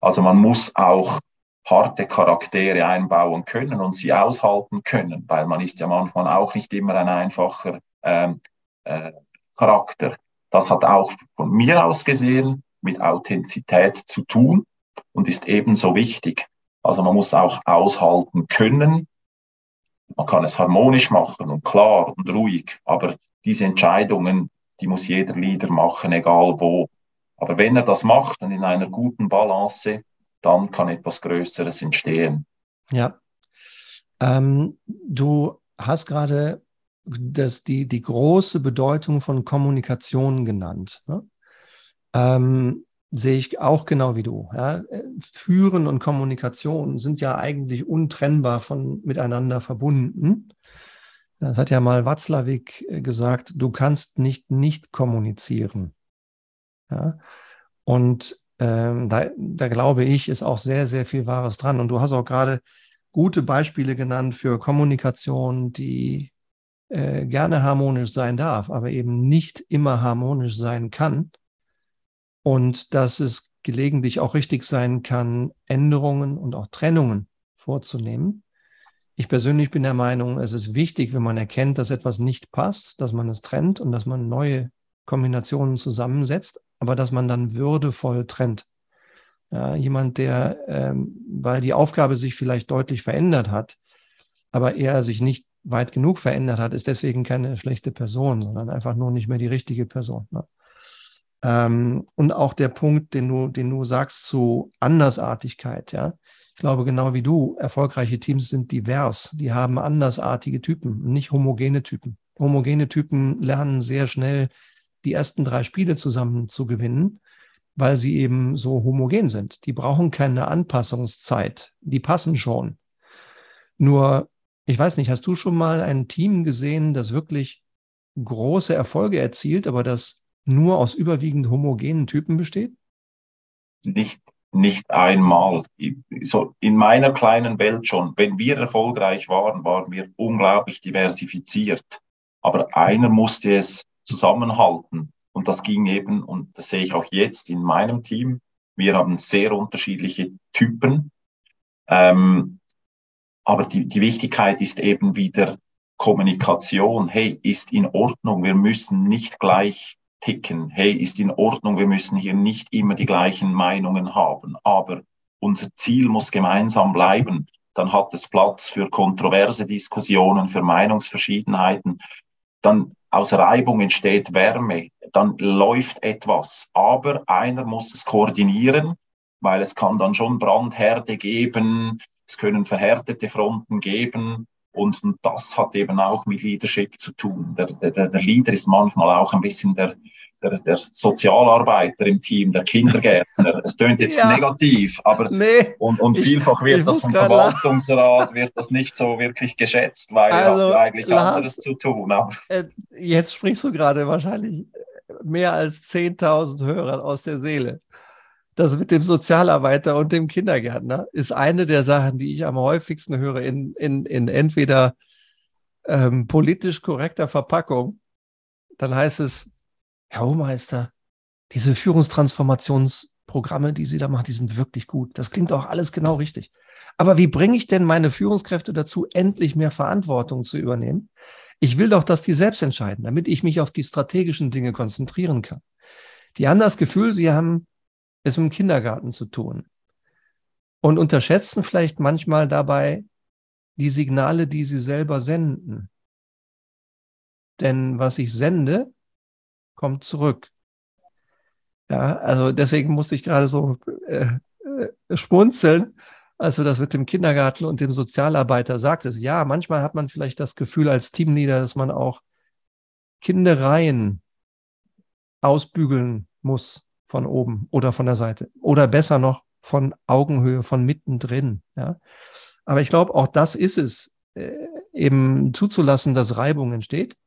Also man muss auch harte Charaktere einbauen können und sie aushalten können, weil man ist ja manchmal auch nicht immer ein einfacher ähm, äh, Charakter. Das hat auch von mir aus gesehen mit Authentizität zu tun und ist ebenso wichtig. Also man muss auch aushalten können. Man kann es harmonisch machen und klar und ruhig, aber diese Entscheidungen, die muss jeder Leader machen, egal wo. Aber wenn er das macht und in einer guten Balance, dann kann etwas Größeres entstehen. Ja. Ähm, du hast gerade das, die, die große Bedeutung von Kommunikation genannt. Ne? Ähm, sehe ich auch genau wie du. Ja. Führen und Kommunikation sind ja eigentlich untrennbar von miteinander verbunden. Das hat ja mal Watzlawick äh, gesagt, du kannst nicht nicht kommunizieren. Ja. Und ähm, da, da glaube ich, ist auch sehr, sehr viel Wahres dran. Und du hast auch gerade gute Beispiele genannt für Kommunikation, die äh, gerne harmonisch sein darf, aber eben nicht immer harmonisch sein kann und dass es gelegentlich auch richtig sein kann, Änderungen und auch Trennungen vorzunehmen. Ich persönlich bin der Meinung, es ist wichtig, wenn man erkennt, dass etwas nicht passt, dass man es trennt und dass man neue Kombinationen zusammensetzt, aber dass man dann würdevoll trennt. Ja, jemand, der, ähm, weil die Aufgabe sich vielleicht deutlich verändert hat, aber er sich nicht weit genug verändert hat, ist deswegen keine schlechte Person, sondern einfach nur nicht mehr die richtige Person. Ne? Ähm, und auch der Punkt, den du, den du sagst zu Andersartigkeit, ja. Ich glaube, genau wie du, erfolgreiche Teams sind divers. Die haben andersartige Typen, nicht homogene Typen. Homogene Typen lernen sehr schnell, die ersten drei Spiele zusammen zu gewinnen, weil sie eben so homogen sind. Die brauchen keine Anpassungszeit. Die passen schon. Nur, ich weiß nicht, hast du schon mal ein Team gesehen, das wirklich große Erfolge erzielt, aber das nur aus überwiegend homogenen Typen besteht? Nicht, nicht einmal. So in meiner kleinen Welt schon. Wenn wir erfolgreich waren, waren wir unglaublich diversifiziert. Aber einer musste es zusammenhalten. Und das ging eben, und das sehe ich auch jetzt in meinem Team. Wir haben sehr unterschiedliche Typen. Ähm, aber die, die Wichtigkeit ist eben wieder Kommunikation. Hey, ist in Ordnung. Wir müssen nicht gleich ticken. Hey, ist in Ordnung. Wir müssen hier nicht immer die gleichen Meinungen haben. Aber unser Ziel muss gemeinsam bleiben. Dann hat es Platz für kontroverse Diskussionen, für Meinungsverschiedenheiten. Dann aus Reibung entsteht Wärme. Dann läuft etwas. Aber einer muss es koordinieren, weil es kann dann schon Brandherde geben. Es können verhärtete Fronten geben. Und, das hat eben auch mit Leadership zu tun. Der, der, der Leader ist manchmal auch ein bisschen der, der, der Sozialarbeiter im Team, der Kindergärtner. Es tönt jetzt ja. negativ, aber nee, und, und ich, vielfach wird das vom Verwaltungsrat wird das nicht so wirklich geschätzt, weil also, er eigentlich Lars, anderes zu tun. Aber. Äh, jetzt sprichst du gerade wahrscheinlich mehr als 10.000 Hörern aus der Seele das mit dem Sozialarbeiter und dem Kindergärtner ist eine der Sachen, die ich am häufigsten höre in, in, in entweder ähm, politisch korrekter Verpackung. Dann heißt es, Herr Hohmeister, diese Führungstransformationsprogramme, die Sie da machen, die sind wirklich gut. Das klingt auch alles genau richtig. Aber wie bringe ich denn meine Führungskräfte dazu, endlich mehr Verantwortung zu übernehmen? Ich will doch, dass die selbst entscheiden, damit ich mich auf die strategischen Dinge konzentrieren kann. Die haben das Gefühl, sie haben es mit dem Kindergarten zu tun und unterschätzen vielleicht manchmal dabei die Signale, die sie selber senden. Denn was ich sende, kommt zurück. Ja, also deswegen musste ich gerade so äh, äh, schmunzeln, als du das mit dem Kindergarten und dem Sozialarbeiter sagtest. Ja, manchmal hat man vielleicht das Gefühl als Teamleader, dass man auch Kindereien ausbügeln muss von oben oder von der Seite. Oder besser noch von Augenhöhe, von mittendrin. Ja? Aber ich glaube, auch das ist es, äh, eben zuzulassen, dass Reibung entsteht,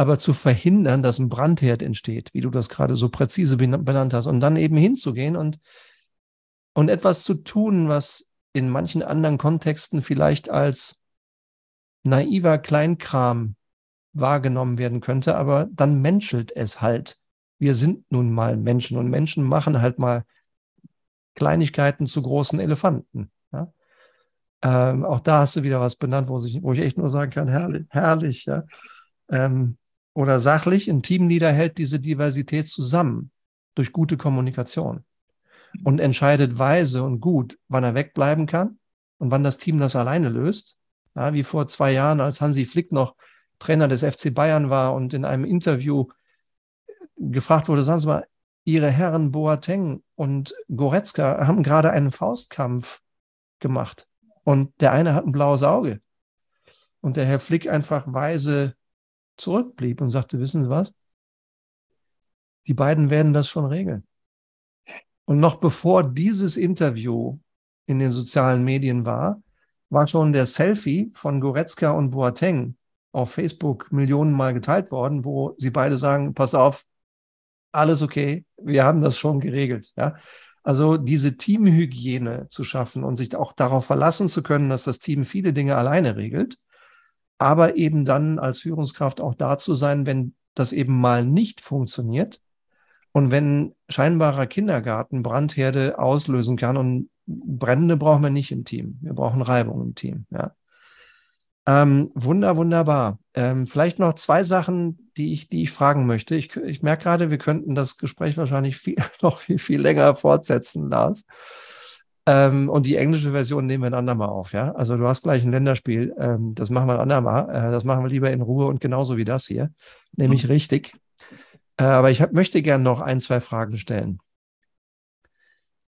aber zu verhindern, dass ein Brandherd entsteht, wie du das gerade so präzise benannt hast, und dann eben hinzugehen und, und etwas zu tun, was in manchen anderen Kontexten vielleicht als naiver Kleinkram wahrgenommen werden könnte, aber dann menschelt es halt wir sind nun mal Menschen und Menschen machen halt mal Kleinigkeiten zu großen Elefanten. Ja? Ähm, auch da hast du wieder was benannt, wo ich, wo ich echt nur sagen kann, herrlich, herrlich. Ja? Ähm, oder sachlich, ein Teamleader hält diese Diversität zusammen durch gute Kommunikation und entscheidet weise und gut, wann er wegbleiben kann und wann das Team das alleine löst. Ja, wie vor zwei Jahren, als Hansi Flick noch Trainer des FC Bayern war und in einem Interview gefragt wurde, sagen Sie mal, Ihre Herren Boateng und Goretzka haben gerade einen Faustkampf gemacht und der eine hat ein blaues Auge. Und der Herr Flick einfach weise zurückblieb und sagte, wissen Sie was? Die beiden werden das schon regeln. Und noch bevor dieses Interview in den sozialen Medien war, war schon der Selfie von Goretzka und Boateng auf Facebook Millionenmal geteilt worden, wo sie beide sagen, pass auf, alles okay, wir haben das schon geregelt. Ja? Also diese Teamhygiene zu schaffen und sich auch darauf verlassen zu können, dass das Team viele Dinge alleine regelt, aber eben dann als Führungskraft auch da zu sein, wenn das eben mal nicht funktioniert und wenn scheinbarer Kindergarten Brandherde auslösen kann und Brände brauchen wir nicht im Team. Wir brauchen Reibung im Team. Ja. Ähm, wunder, wunderbar. Ähm, vielleicht noch zwei Sachen, die ich, die ich fragen möchte. Ich, ich merke gerade, wir könnten das Gespräch wahrscheinlich viel, noch viel, viel länger fortsetzen, Lars. Ähm, und die englische Version nehmen wir ein andermal auf, ja. Also du hast gleich ein Länderspiel. Ähm, das machen wir ein andermal. Äh, das machen wir lieber in Ruhe und genauso wie das hier. Nämlich mhm. richtig. Äh, aber ich hab, möchte gerne noch ein, zwei Fragen stellen.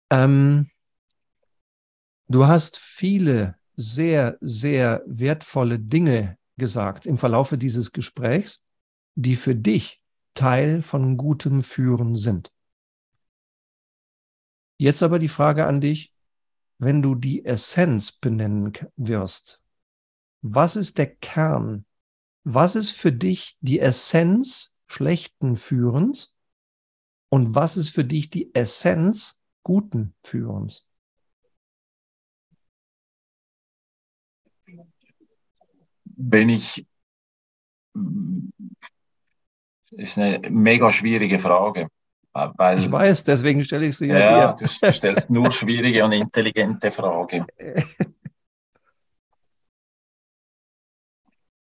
Ähm, du hast viele sehr, sehr wertvolle Dinge gesagt im Verlaufe dieses Gesprächs, die für dich Teil von gutem Führen sind. Jetzt aber die Frage an dich, wenn du die Essenz benennen wirst, was ist der Kern? Was ist für dich die Essenz schlechten Führens? Und was ist für dich die Essenz guten Führens? Wenn ich, ist eine mega schwierige Frage. Weil, ich weiß, deswegen stelle ich sie ja, ja dir. Du stellst nur schwierige und intelligente Fragen.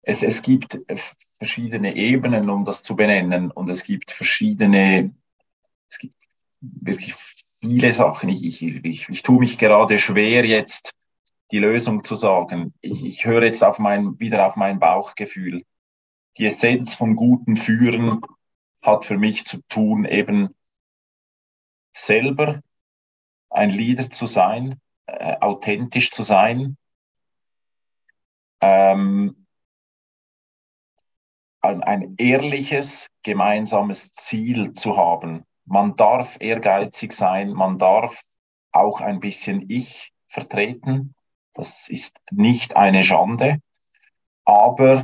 es, es gibt verschiedene Ebenen, um das zu benennen, und es gibt verschiedene, es gibt wirklich viele Sachen. Ich, ich, ich, ich tue mich gerade schwer, jetzt die Lösung zu sagen. Ich, ich höre jetzt auf mein, wieder auf mein Bauchgefühl. Die Essenz von guten Führen hat für mich zu tun, eben selber ein Leader zu sein, äh, authentisch zu sein, ähm, ein, ein ehrliches gemeinsames Ziel zu haben. Man darf ehrgeizig sein, man darf auch ein bisschen ich vertreten. Das ist nicht eine Schande, aber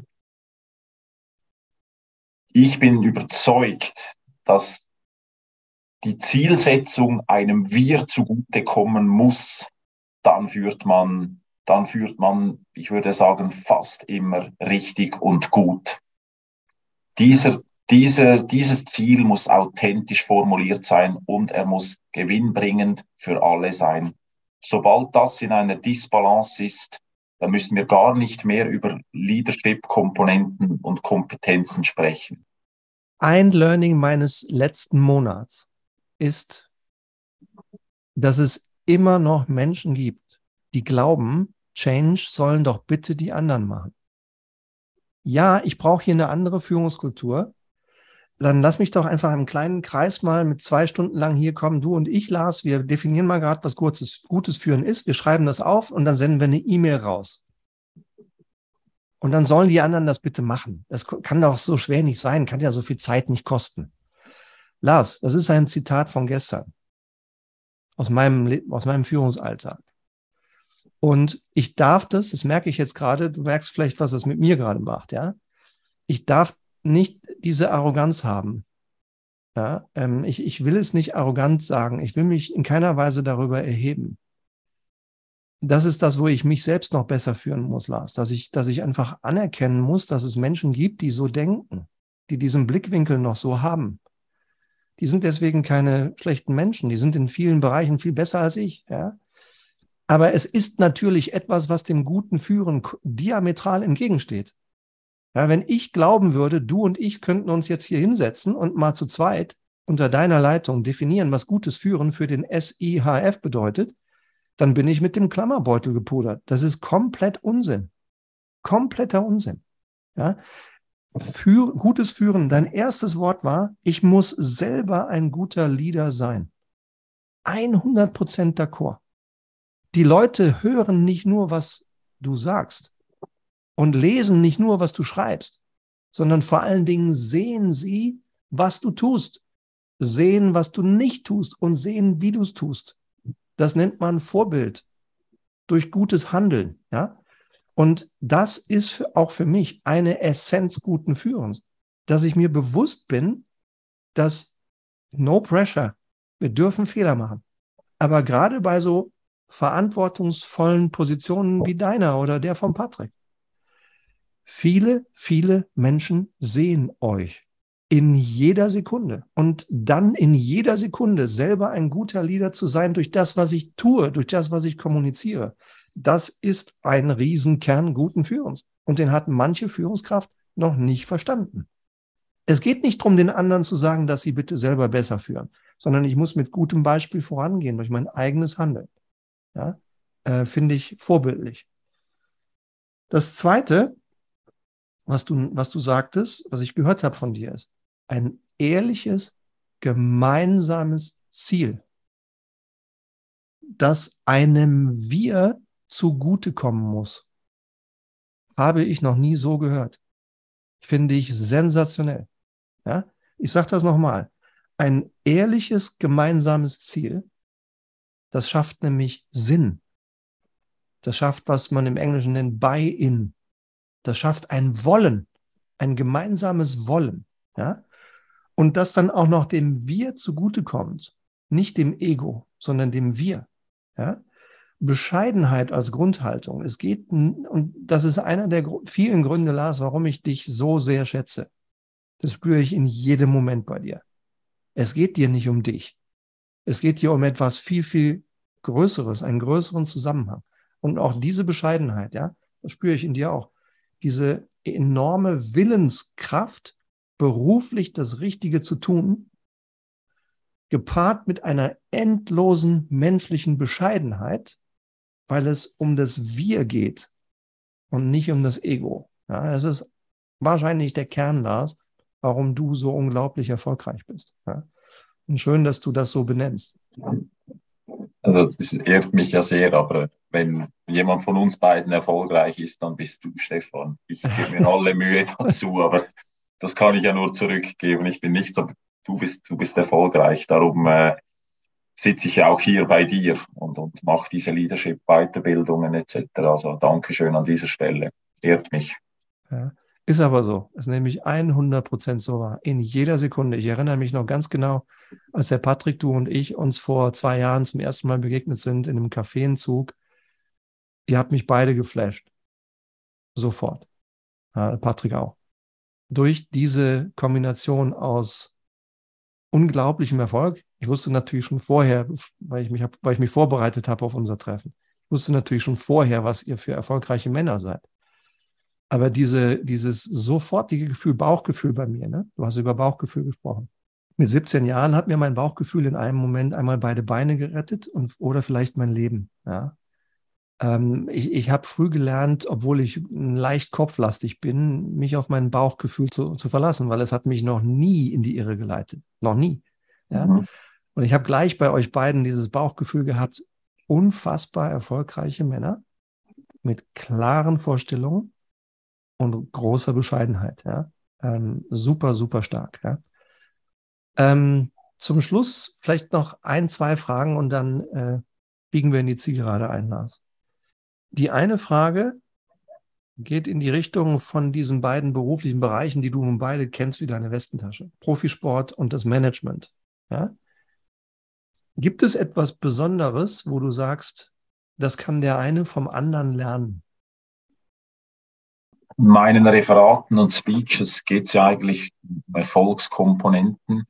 ich bin überzeugt, dass die Zielsetzung einem Wir zugutekommen muss, dann führt man, dann führt man, ich würde sagen, fast immer richtig und gut. Dieser, dieser, dieses Ziel muss authentisch formuliert sein und er muss gewinnbringend für alle sein. Sobald das in einer Disbalance ist, dann müssen wir gar nicht mehr über Leadership-Komponenten und Kompetenzen sprechen. Ein Learning meines letzten Monats ist, dass es immer noch Menschen gibt, die glauben, Change sollen doch bitte die anderen machen. Ja, ich brauche hier eine andere Führungskultur. Dann lass mich doch einfach im kleinen Kreis mal mit zwei Stunden lang hier kommen, du und ich, Lars. Wir definieren mal gerade, was gutes, gutes Führen ist. Wir schreiben das auf und dann senden wir eine E-Mail raus. Und dann sollen die anderen das bitte machen. Das kann doch so schwer nicht sein, kann ja so viel Zeit nicht kosten. Lars, das ist ein Zitat von gestern. Aus meinem, aus meinem Führungsalltag. Und ich darf das, das merke ich jetzt gerade, du merkst vielleicht, was das mit mir gerade macht, ja. Ich darf nicht diese Arroganz haben. Ja, ähm, ich, ich will es nicht arrogant sagen. Ich will mich in keiner Weise darüber erheben. Das ist das, wo ich mich selbst noch besser führen muss, Lars. Dass ich, dass ich einfach anerkennen muss, dass es Menschen gibt, die so denken, die diesen Blickwinkel noch so haben die sind deswegen keine schlechten Menschen. Die sind in vielen Bereichen viel besser als ich. Ja? Aber es ist natürlich etwas, was dem guten Führen diametral entgegensteht. Ja, wenn ich glauben würde, du und ich könnten uns jetzt hier hinsetzen und mal zu zweit unter deiner Leitung definieren, was gutes Führen für den SIHF bedeutet, dann bin ich mit dem Klammerbeutel gepudert. Das ist komplett Unsinn. Kompletter Unsinn. Ja? Für, gutes Führen, dein erstes Wort war, ich muss selber ein guter Leader sein. 100 Prozent d'accord. Die Leute hören nicht nur, was du sagst und lesen nicht nur, was du schreibst, sondern vor allen Dingen sehen sie, was du tust, sehen, was du nicht tust und sehen, wie du es tust. Das nennt man Vorbild durch gutes Handeln. Ja? Und das ist für, auch für mich eine Essenz guten Führens, dass ich mir bewusst bin, dass no pressure, wir dürfen Fehler machen. Aber gerade bei so verantwortungsvollen Positionen wie deiner oder der von Patrick, viele, viele Menschen sehen euch in jeder Sekunde. Und dann in jeder Sekunde selber ein guter Leader zu sein durch das, was ich tue, durch das, was ich kommuniziere, das ist ein Riesenkern guten Führens. Und den hat manche Führungskraft noch nicht verstanden. Es geht nicht darum, den anderen zu sagen, dass sie bitte selber besser führen, sondern ich muss mit gutem Beispiel vorangehen durch mein eigenes Handeln. Ja, äh, finde ich vorbildlich. Das zweite, was du, was du sagtest, was ich gehört habe von dir, ist ein ehrliches, gemeinsames Ziel, das einem Wir zugutekommen muss. Habe ich noch nie so gehört. Finde ich sensationell. Ja? Ich sage das nochmal. Ein ehrliches gemeinsames Ziel, das schafft nämlich Sinn. Das schafft, was man im Englischen nennt, Buy-in. Das schafft ein Wollen, ein gemeinsames Wollen. Ja? und das dann auch noch dem Wir zugutekommt, nicht dem Ego, sondern dem Wir. Ja? Bescheidenheit als Grundhaltung. Es geht, und das ist einer der vielen Gründe, Lars, warum ich dich so sehr schätze. Das spüre ich in jedem Moment bei dir. Es geht dir nicht um dich. Es geht dir um etwas viel, viel Größeres, einen größeren Zusammenhang. Und auch diese Bescheidenheit, ja, das spüre ich in dir auch. Diese enorme Willenskraft, beruflich das Richtige zu tun, gepaart mit einer endlosen menschlichen Bescheidenheit, weil es um das Wir geht und nicht um das Ego. Ja, es ist wahrscheinlich der Kern, Lars, warum du so unglaublich erfolgreich bist. Ja. Und schön, dass du das so benennst. Also das ehrt mich ja sehr, aber wenn jemand von uns beiden erfolgreich ist, dann bist du, Stefan. Ich gebe mir alle Mühe dazu, aber das kann ich ja nur zurückgeben. Ich bin nicht so, du bist, du bist erfolgreich. Darum äh, sitze ich ja auch hier bei dir und, und mache diese Leadership-Weiterbildungen etc. Also Dankeschön an dieser Stelle. Ehrt mich. Ja, ist aber so. Das ist nämlich 100 Prozent so wahr. In jeder Sekunde. Ich erinnere mich noch ganz genau, als der Patrick, du und ich uns vor zwei Jahren zum ersten Mal begegnet sind in einem Kaffeenzug. Ihr habt mich beide geflasht. Sofort. Ja, Patrick auch. Durch diese Kombination aus unglaublichem Erfolg, ich wusste natürlich schon vorher, weil ich mich, hab, weil ich mich vorbereitet habe auf unser Treffen, ich wusste natürlich schon vorher, was ihr für erfolgreiche Männer seid. Aber diese, dieses sofortige Gefühl, Bauchgefühl bei mir, ne? du hast über Bauchgefühl gesprochen. Mit 17 Jahren hat mir mein Bauchgefühl in einem Moment einmal beide Beine gerettet und, oder vielleicht mein Leben. Ja? Ähm, ich ich habe früh gelernt, obwohl ich leicht kopflastig bin, mich auf mein Bauchgefühl zu, zu verlassen, weil es hat mich noch nie in die Irre geleitet. Noch nie. Ja? Mhm. Und ich habe gleich bei euch beiden dieses Bauchgefühl gehabt, unfassbar erfolgreiche Männer mit klaren Vorstellungen und großer Bescheidenheit. Ja? Ähm, super, super stark. Ja? Ähm, zum Schluss vielleicht noch ein, zwei Fragen und dann äh, biegen wir in die Zielgerade ein, Lars. Die eine Frage geht in die Richtung von diesen beiden beruflichen Bereichen, die du nun beide kennst wie deine Westentasche. Profisport und das Management. Ja? Gibt es etwas Besonderes, wo du sagst, das kann der eine vom anderen lernen? In meinen Referaten und Speeches geht es ja eigentlich um Erfolgskomponenten.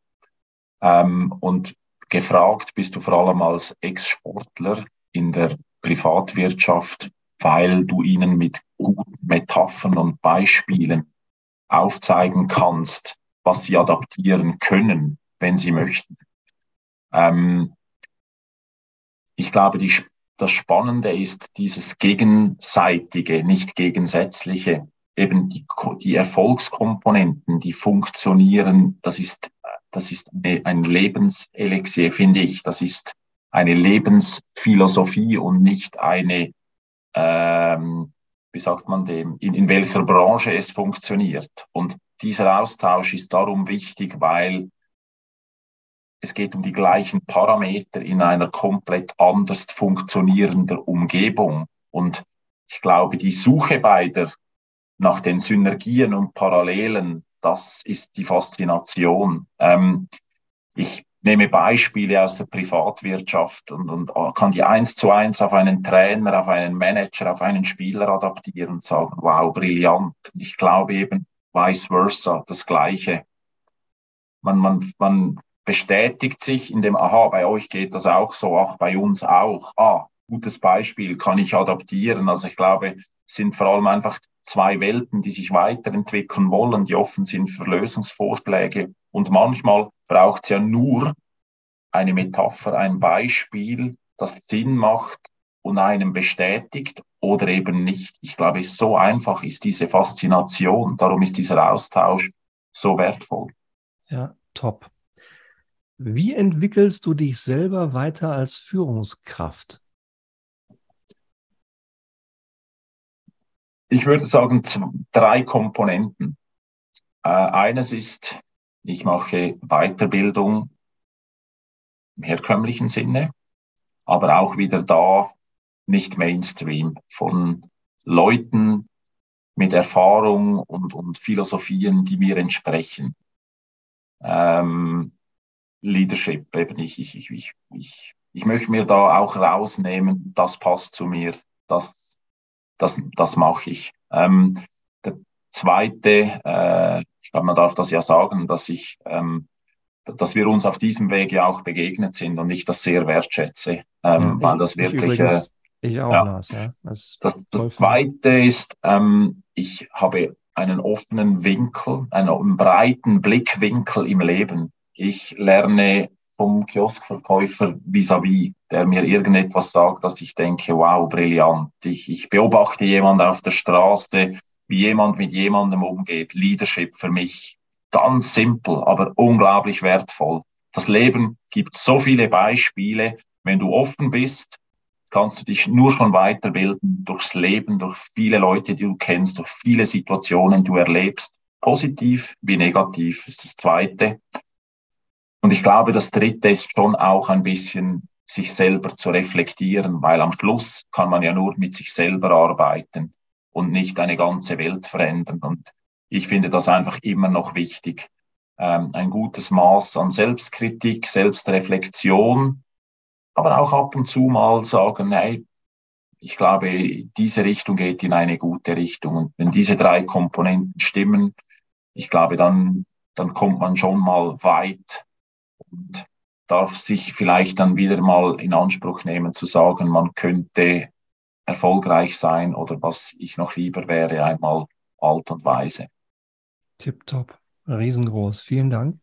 Ähm, und gefragt bist du vor allem als Ex-Sportler in der Privatwirtschaft, weil du ihnen mit guten Metaphern und Beispielen aufzeigen kannst, was sie adaptieren können, wenn sie möchten. Ähm, ich glaube, die, das Spannende ist dieses gegenseitige, nicht gegensätzliche, eben die, die Erfolgskomponenten, die funktionieren, das ist, das ist ein Lebenselixier, finde ich. Das ist eine Lebensphilosophie und nicht eine, ähm, wie sagt man dem, in, in welcher Branche es funktioniert. Und dieser Austausch ist darum wichtig, weil es geht um die gleichen Parameter in einer komplett anders funktionierenden Umgebung. Und ich glaube, die Suche beider nach den Synergien und Parallelen, das ist die Faszination. Ähm, ich nehme Beispiele aus der Privatwirtschaft und, und kann die eins zu eins auf einen Trainer, auf einen Manager, auf einen Spieler adaptieren und sagen, wow, brillant. Ich glaube eben vice versa, das Gleiche. Man, man, man bestätigt sich in dem, aha, bei euch geht das auch so, ach, bei uns auch. Ah, gutes Beispiel, kann ich adaptieren. Also ich glaube, es sind vor allem einfach zwei Welten, die sich weiterentwickeln wollen, die offen sind für Lösungsvorschläge. Und manchmal braucht es ja nur eine Metapher, ein Beispiel, das Sinn macht und einem bestätigt oder eben nicht. Ich glaube, so einfach ist diese Faszination. Darum ist dieser Austausch so wertvoll. Ja, top. Wie entwickelst du dich selber weiter als Führungskraft? Ich würde sagen, drei Komponenten. Äh, eines ist, ich mache Weiterbildung im herkömmlichen Sinne, aber auch wieder da nicht Mainstream von Leuten mit Erfahrung und, und Philosophien, die mir entsprechen. ähm, Leadership. Eben ich, ich, ich, ich, ich, ich möchte mir da auch rausnehmen, das passt zu mir, das, das, das mache ich. Ähm, der zweite, äh, ich glaube, man darf das ja sagen, dass ich, ähm, dass wir uns auf diesem Weg ja auch begegnet sind und ich das sehr wertschätze, ähm, ja, weil das wirklich. Äh, ich auch, ja. Lars, ja. Das, das, das Zweite ist, ähm, ich habe einen offenen Winkel, einen breiten Blickwinkel im Leben. Ich lerne vom Kioskverkäufer vis-à-vis, -vis, der mir irgendetwas sagt, dass ich denke, wow, brillant. Ich, ich beobachte jemanden auf der Straße, wie jemand mit jemandem umgeht. Leadership für mich ganz simpel, aber unglaublich wertvoll. Das Leben gibt so viele Beispiele. Wenn du offen bist, kannst du dich nur schon weiterbilden durchs Leben, durch viele Leute, die du kennst, durch viele Situationen, die du erlebst. Positiv wie negativ ist das Zweite. Und ich glaube, das Dritte ist schon auch ein bisschen sich selber zu reflektieren, weil am Schluss kann man ja nur mit sich selber arbeiten und nicht eine ganze Welt verändern. Und ich finde das einfach immer noch wichtig. Ähm, ein gutes Maß an Selbstkritik, Selbstreflexion, aber auch ab und zu mal sagen, hey, ich glaube, diese Richtung geht in eine gute Richtung. Und wenn diese drei Komponenten stimmen, ich glaube, dann, dann kommt man schon mal weit und darf sich vielleicht dann wieder mal in Anspruch nehmen zu sagen, man könnte erfolgreich sein oder was ich noch lieber wäre, einmal alt und weise. Tipptopp, riesengroß. Vielen Dank.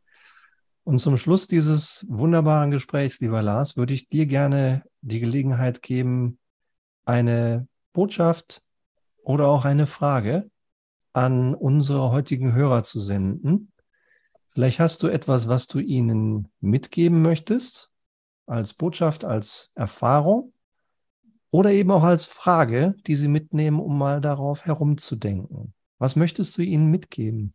Und zum Schluss dieses wunderbaren Gesprächs, lieber Lars, würde ich dir gerne die Gelegenheit geben, eine Botschaft oder auch eine Frage an unsere heutigen Hörer zu senden. Vielleicht hast du etwas, was du ihnen mitgeben möchtest, als Botschaft, als Erfahrung oder eben auch als Frage, die sie mitnehmen, um mal darauf herumzudenken. Was möchtest du ihnen mitgeben?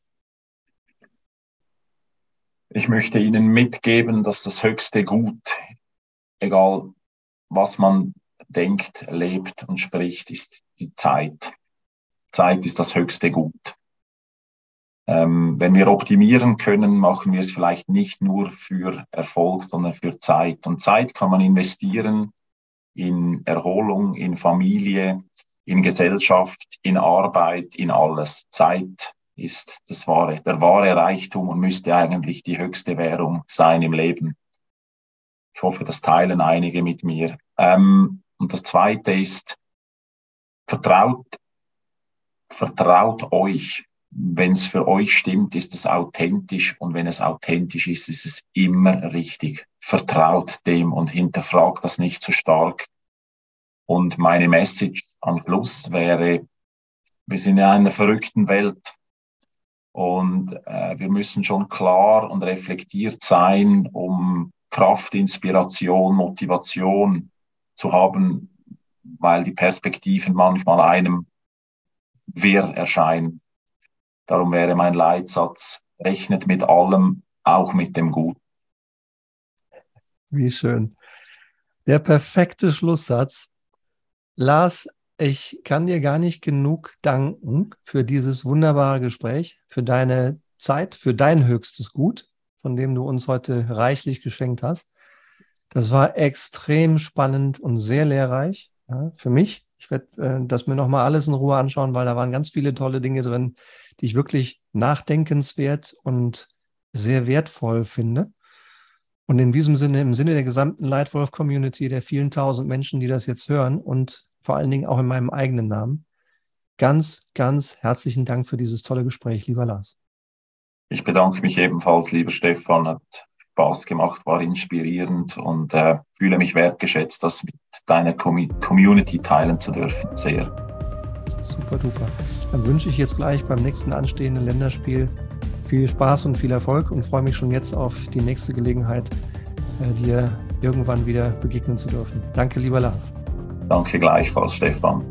Ich möchte Ihnen mitgeben, dass das höchste Gut, egal was man denkt, lebt und spricht, ist die Zeit. Zeit ist das höchste Gut. Ähm, wenn wir optimieren können, machen wir es vielleicht nicht nur für Erfolg, sondern für Zeit. Und Zeit kann man investieren in Erholung, in Familie, in Gesellschaft, in Arbeit, in alles. Zeit ist das wahre, der wahre Reichtum und müsste eigentlich die höchste Währung sein im Leben. Ich hoffe, das teilen einige mit mir. Ähm, und das zweite ist, vertraut, vertraut euch. Wenn es für euch stimmt, ist es authentisch und wenn es authentisch ist, ist es immer richtig. Vertraut dem und hinterfragt das nicht so stark. Und meine Message am Schluss wäre, wir sind in einer verrückten Welt. Und äh, wir müssen schon klar und reflektiert sein, um Kraft, Inspiration, Motivation zu haben, weil die Perspektiven manchmal einem wirr erscheinen. Darum wäre mein Leitsatz, rechnet mit allem, auch mit dem Guten. Wie schön. Der perfekte Schlusssatz. Lars, ich kann dir gar nicht genug danken für dieses wunderbare Gespräch, für deine Zeit, für dein höchstes Gut, von dem du uns heute reichlich geschenkt hast. Das war extrem spannend und sehr lehrreich ja, für mich. Ich werde äh, das mir nochmal alles in Ruhe anschauen, weil da waren ganz viele tolle Dinge drin, die ich wirklich nachdenkenswert und sehr wertvoll finde. Und in diesem Sinne, im Sinne der gesamten Lightwolf-Community, der vielen tausend Menschen, die das jetzt hören und vor allen Dingen auch in meinem eigenen Namen. Ganz, ganz herzlichen Dank für dieses tolle Gespräch, lieber Lars. Ich bedanke mich ebenfalls, lieber Stefan. Hat Spaß gemacht, war inspirierend und äh, fühle mich wertgeschätzt, das mit deiner Com Community teilen zu dürfen. Sehr. Super duper. Dann wünsche ich jetzt gleich beim nächsten anstehenden Länderspiel viel Spaß und viel Erfolg und freue mich schon jetzt auf die nächste Gelegenheit, äh, dir irgendwann wieder begegnen zu dürfen. Danke, lieber Lars. Danke gleichfalls, Stefan.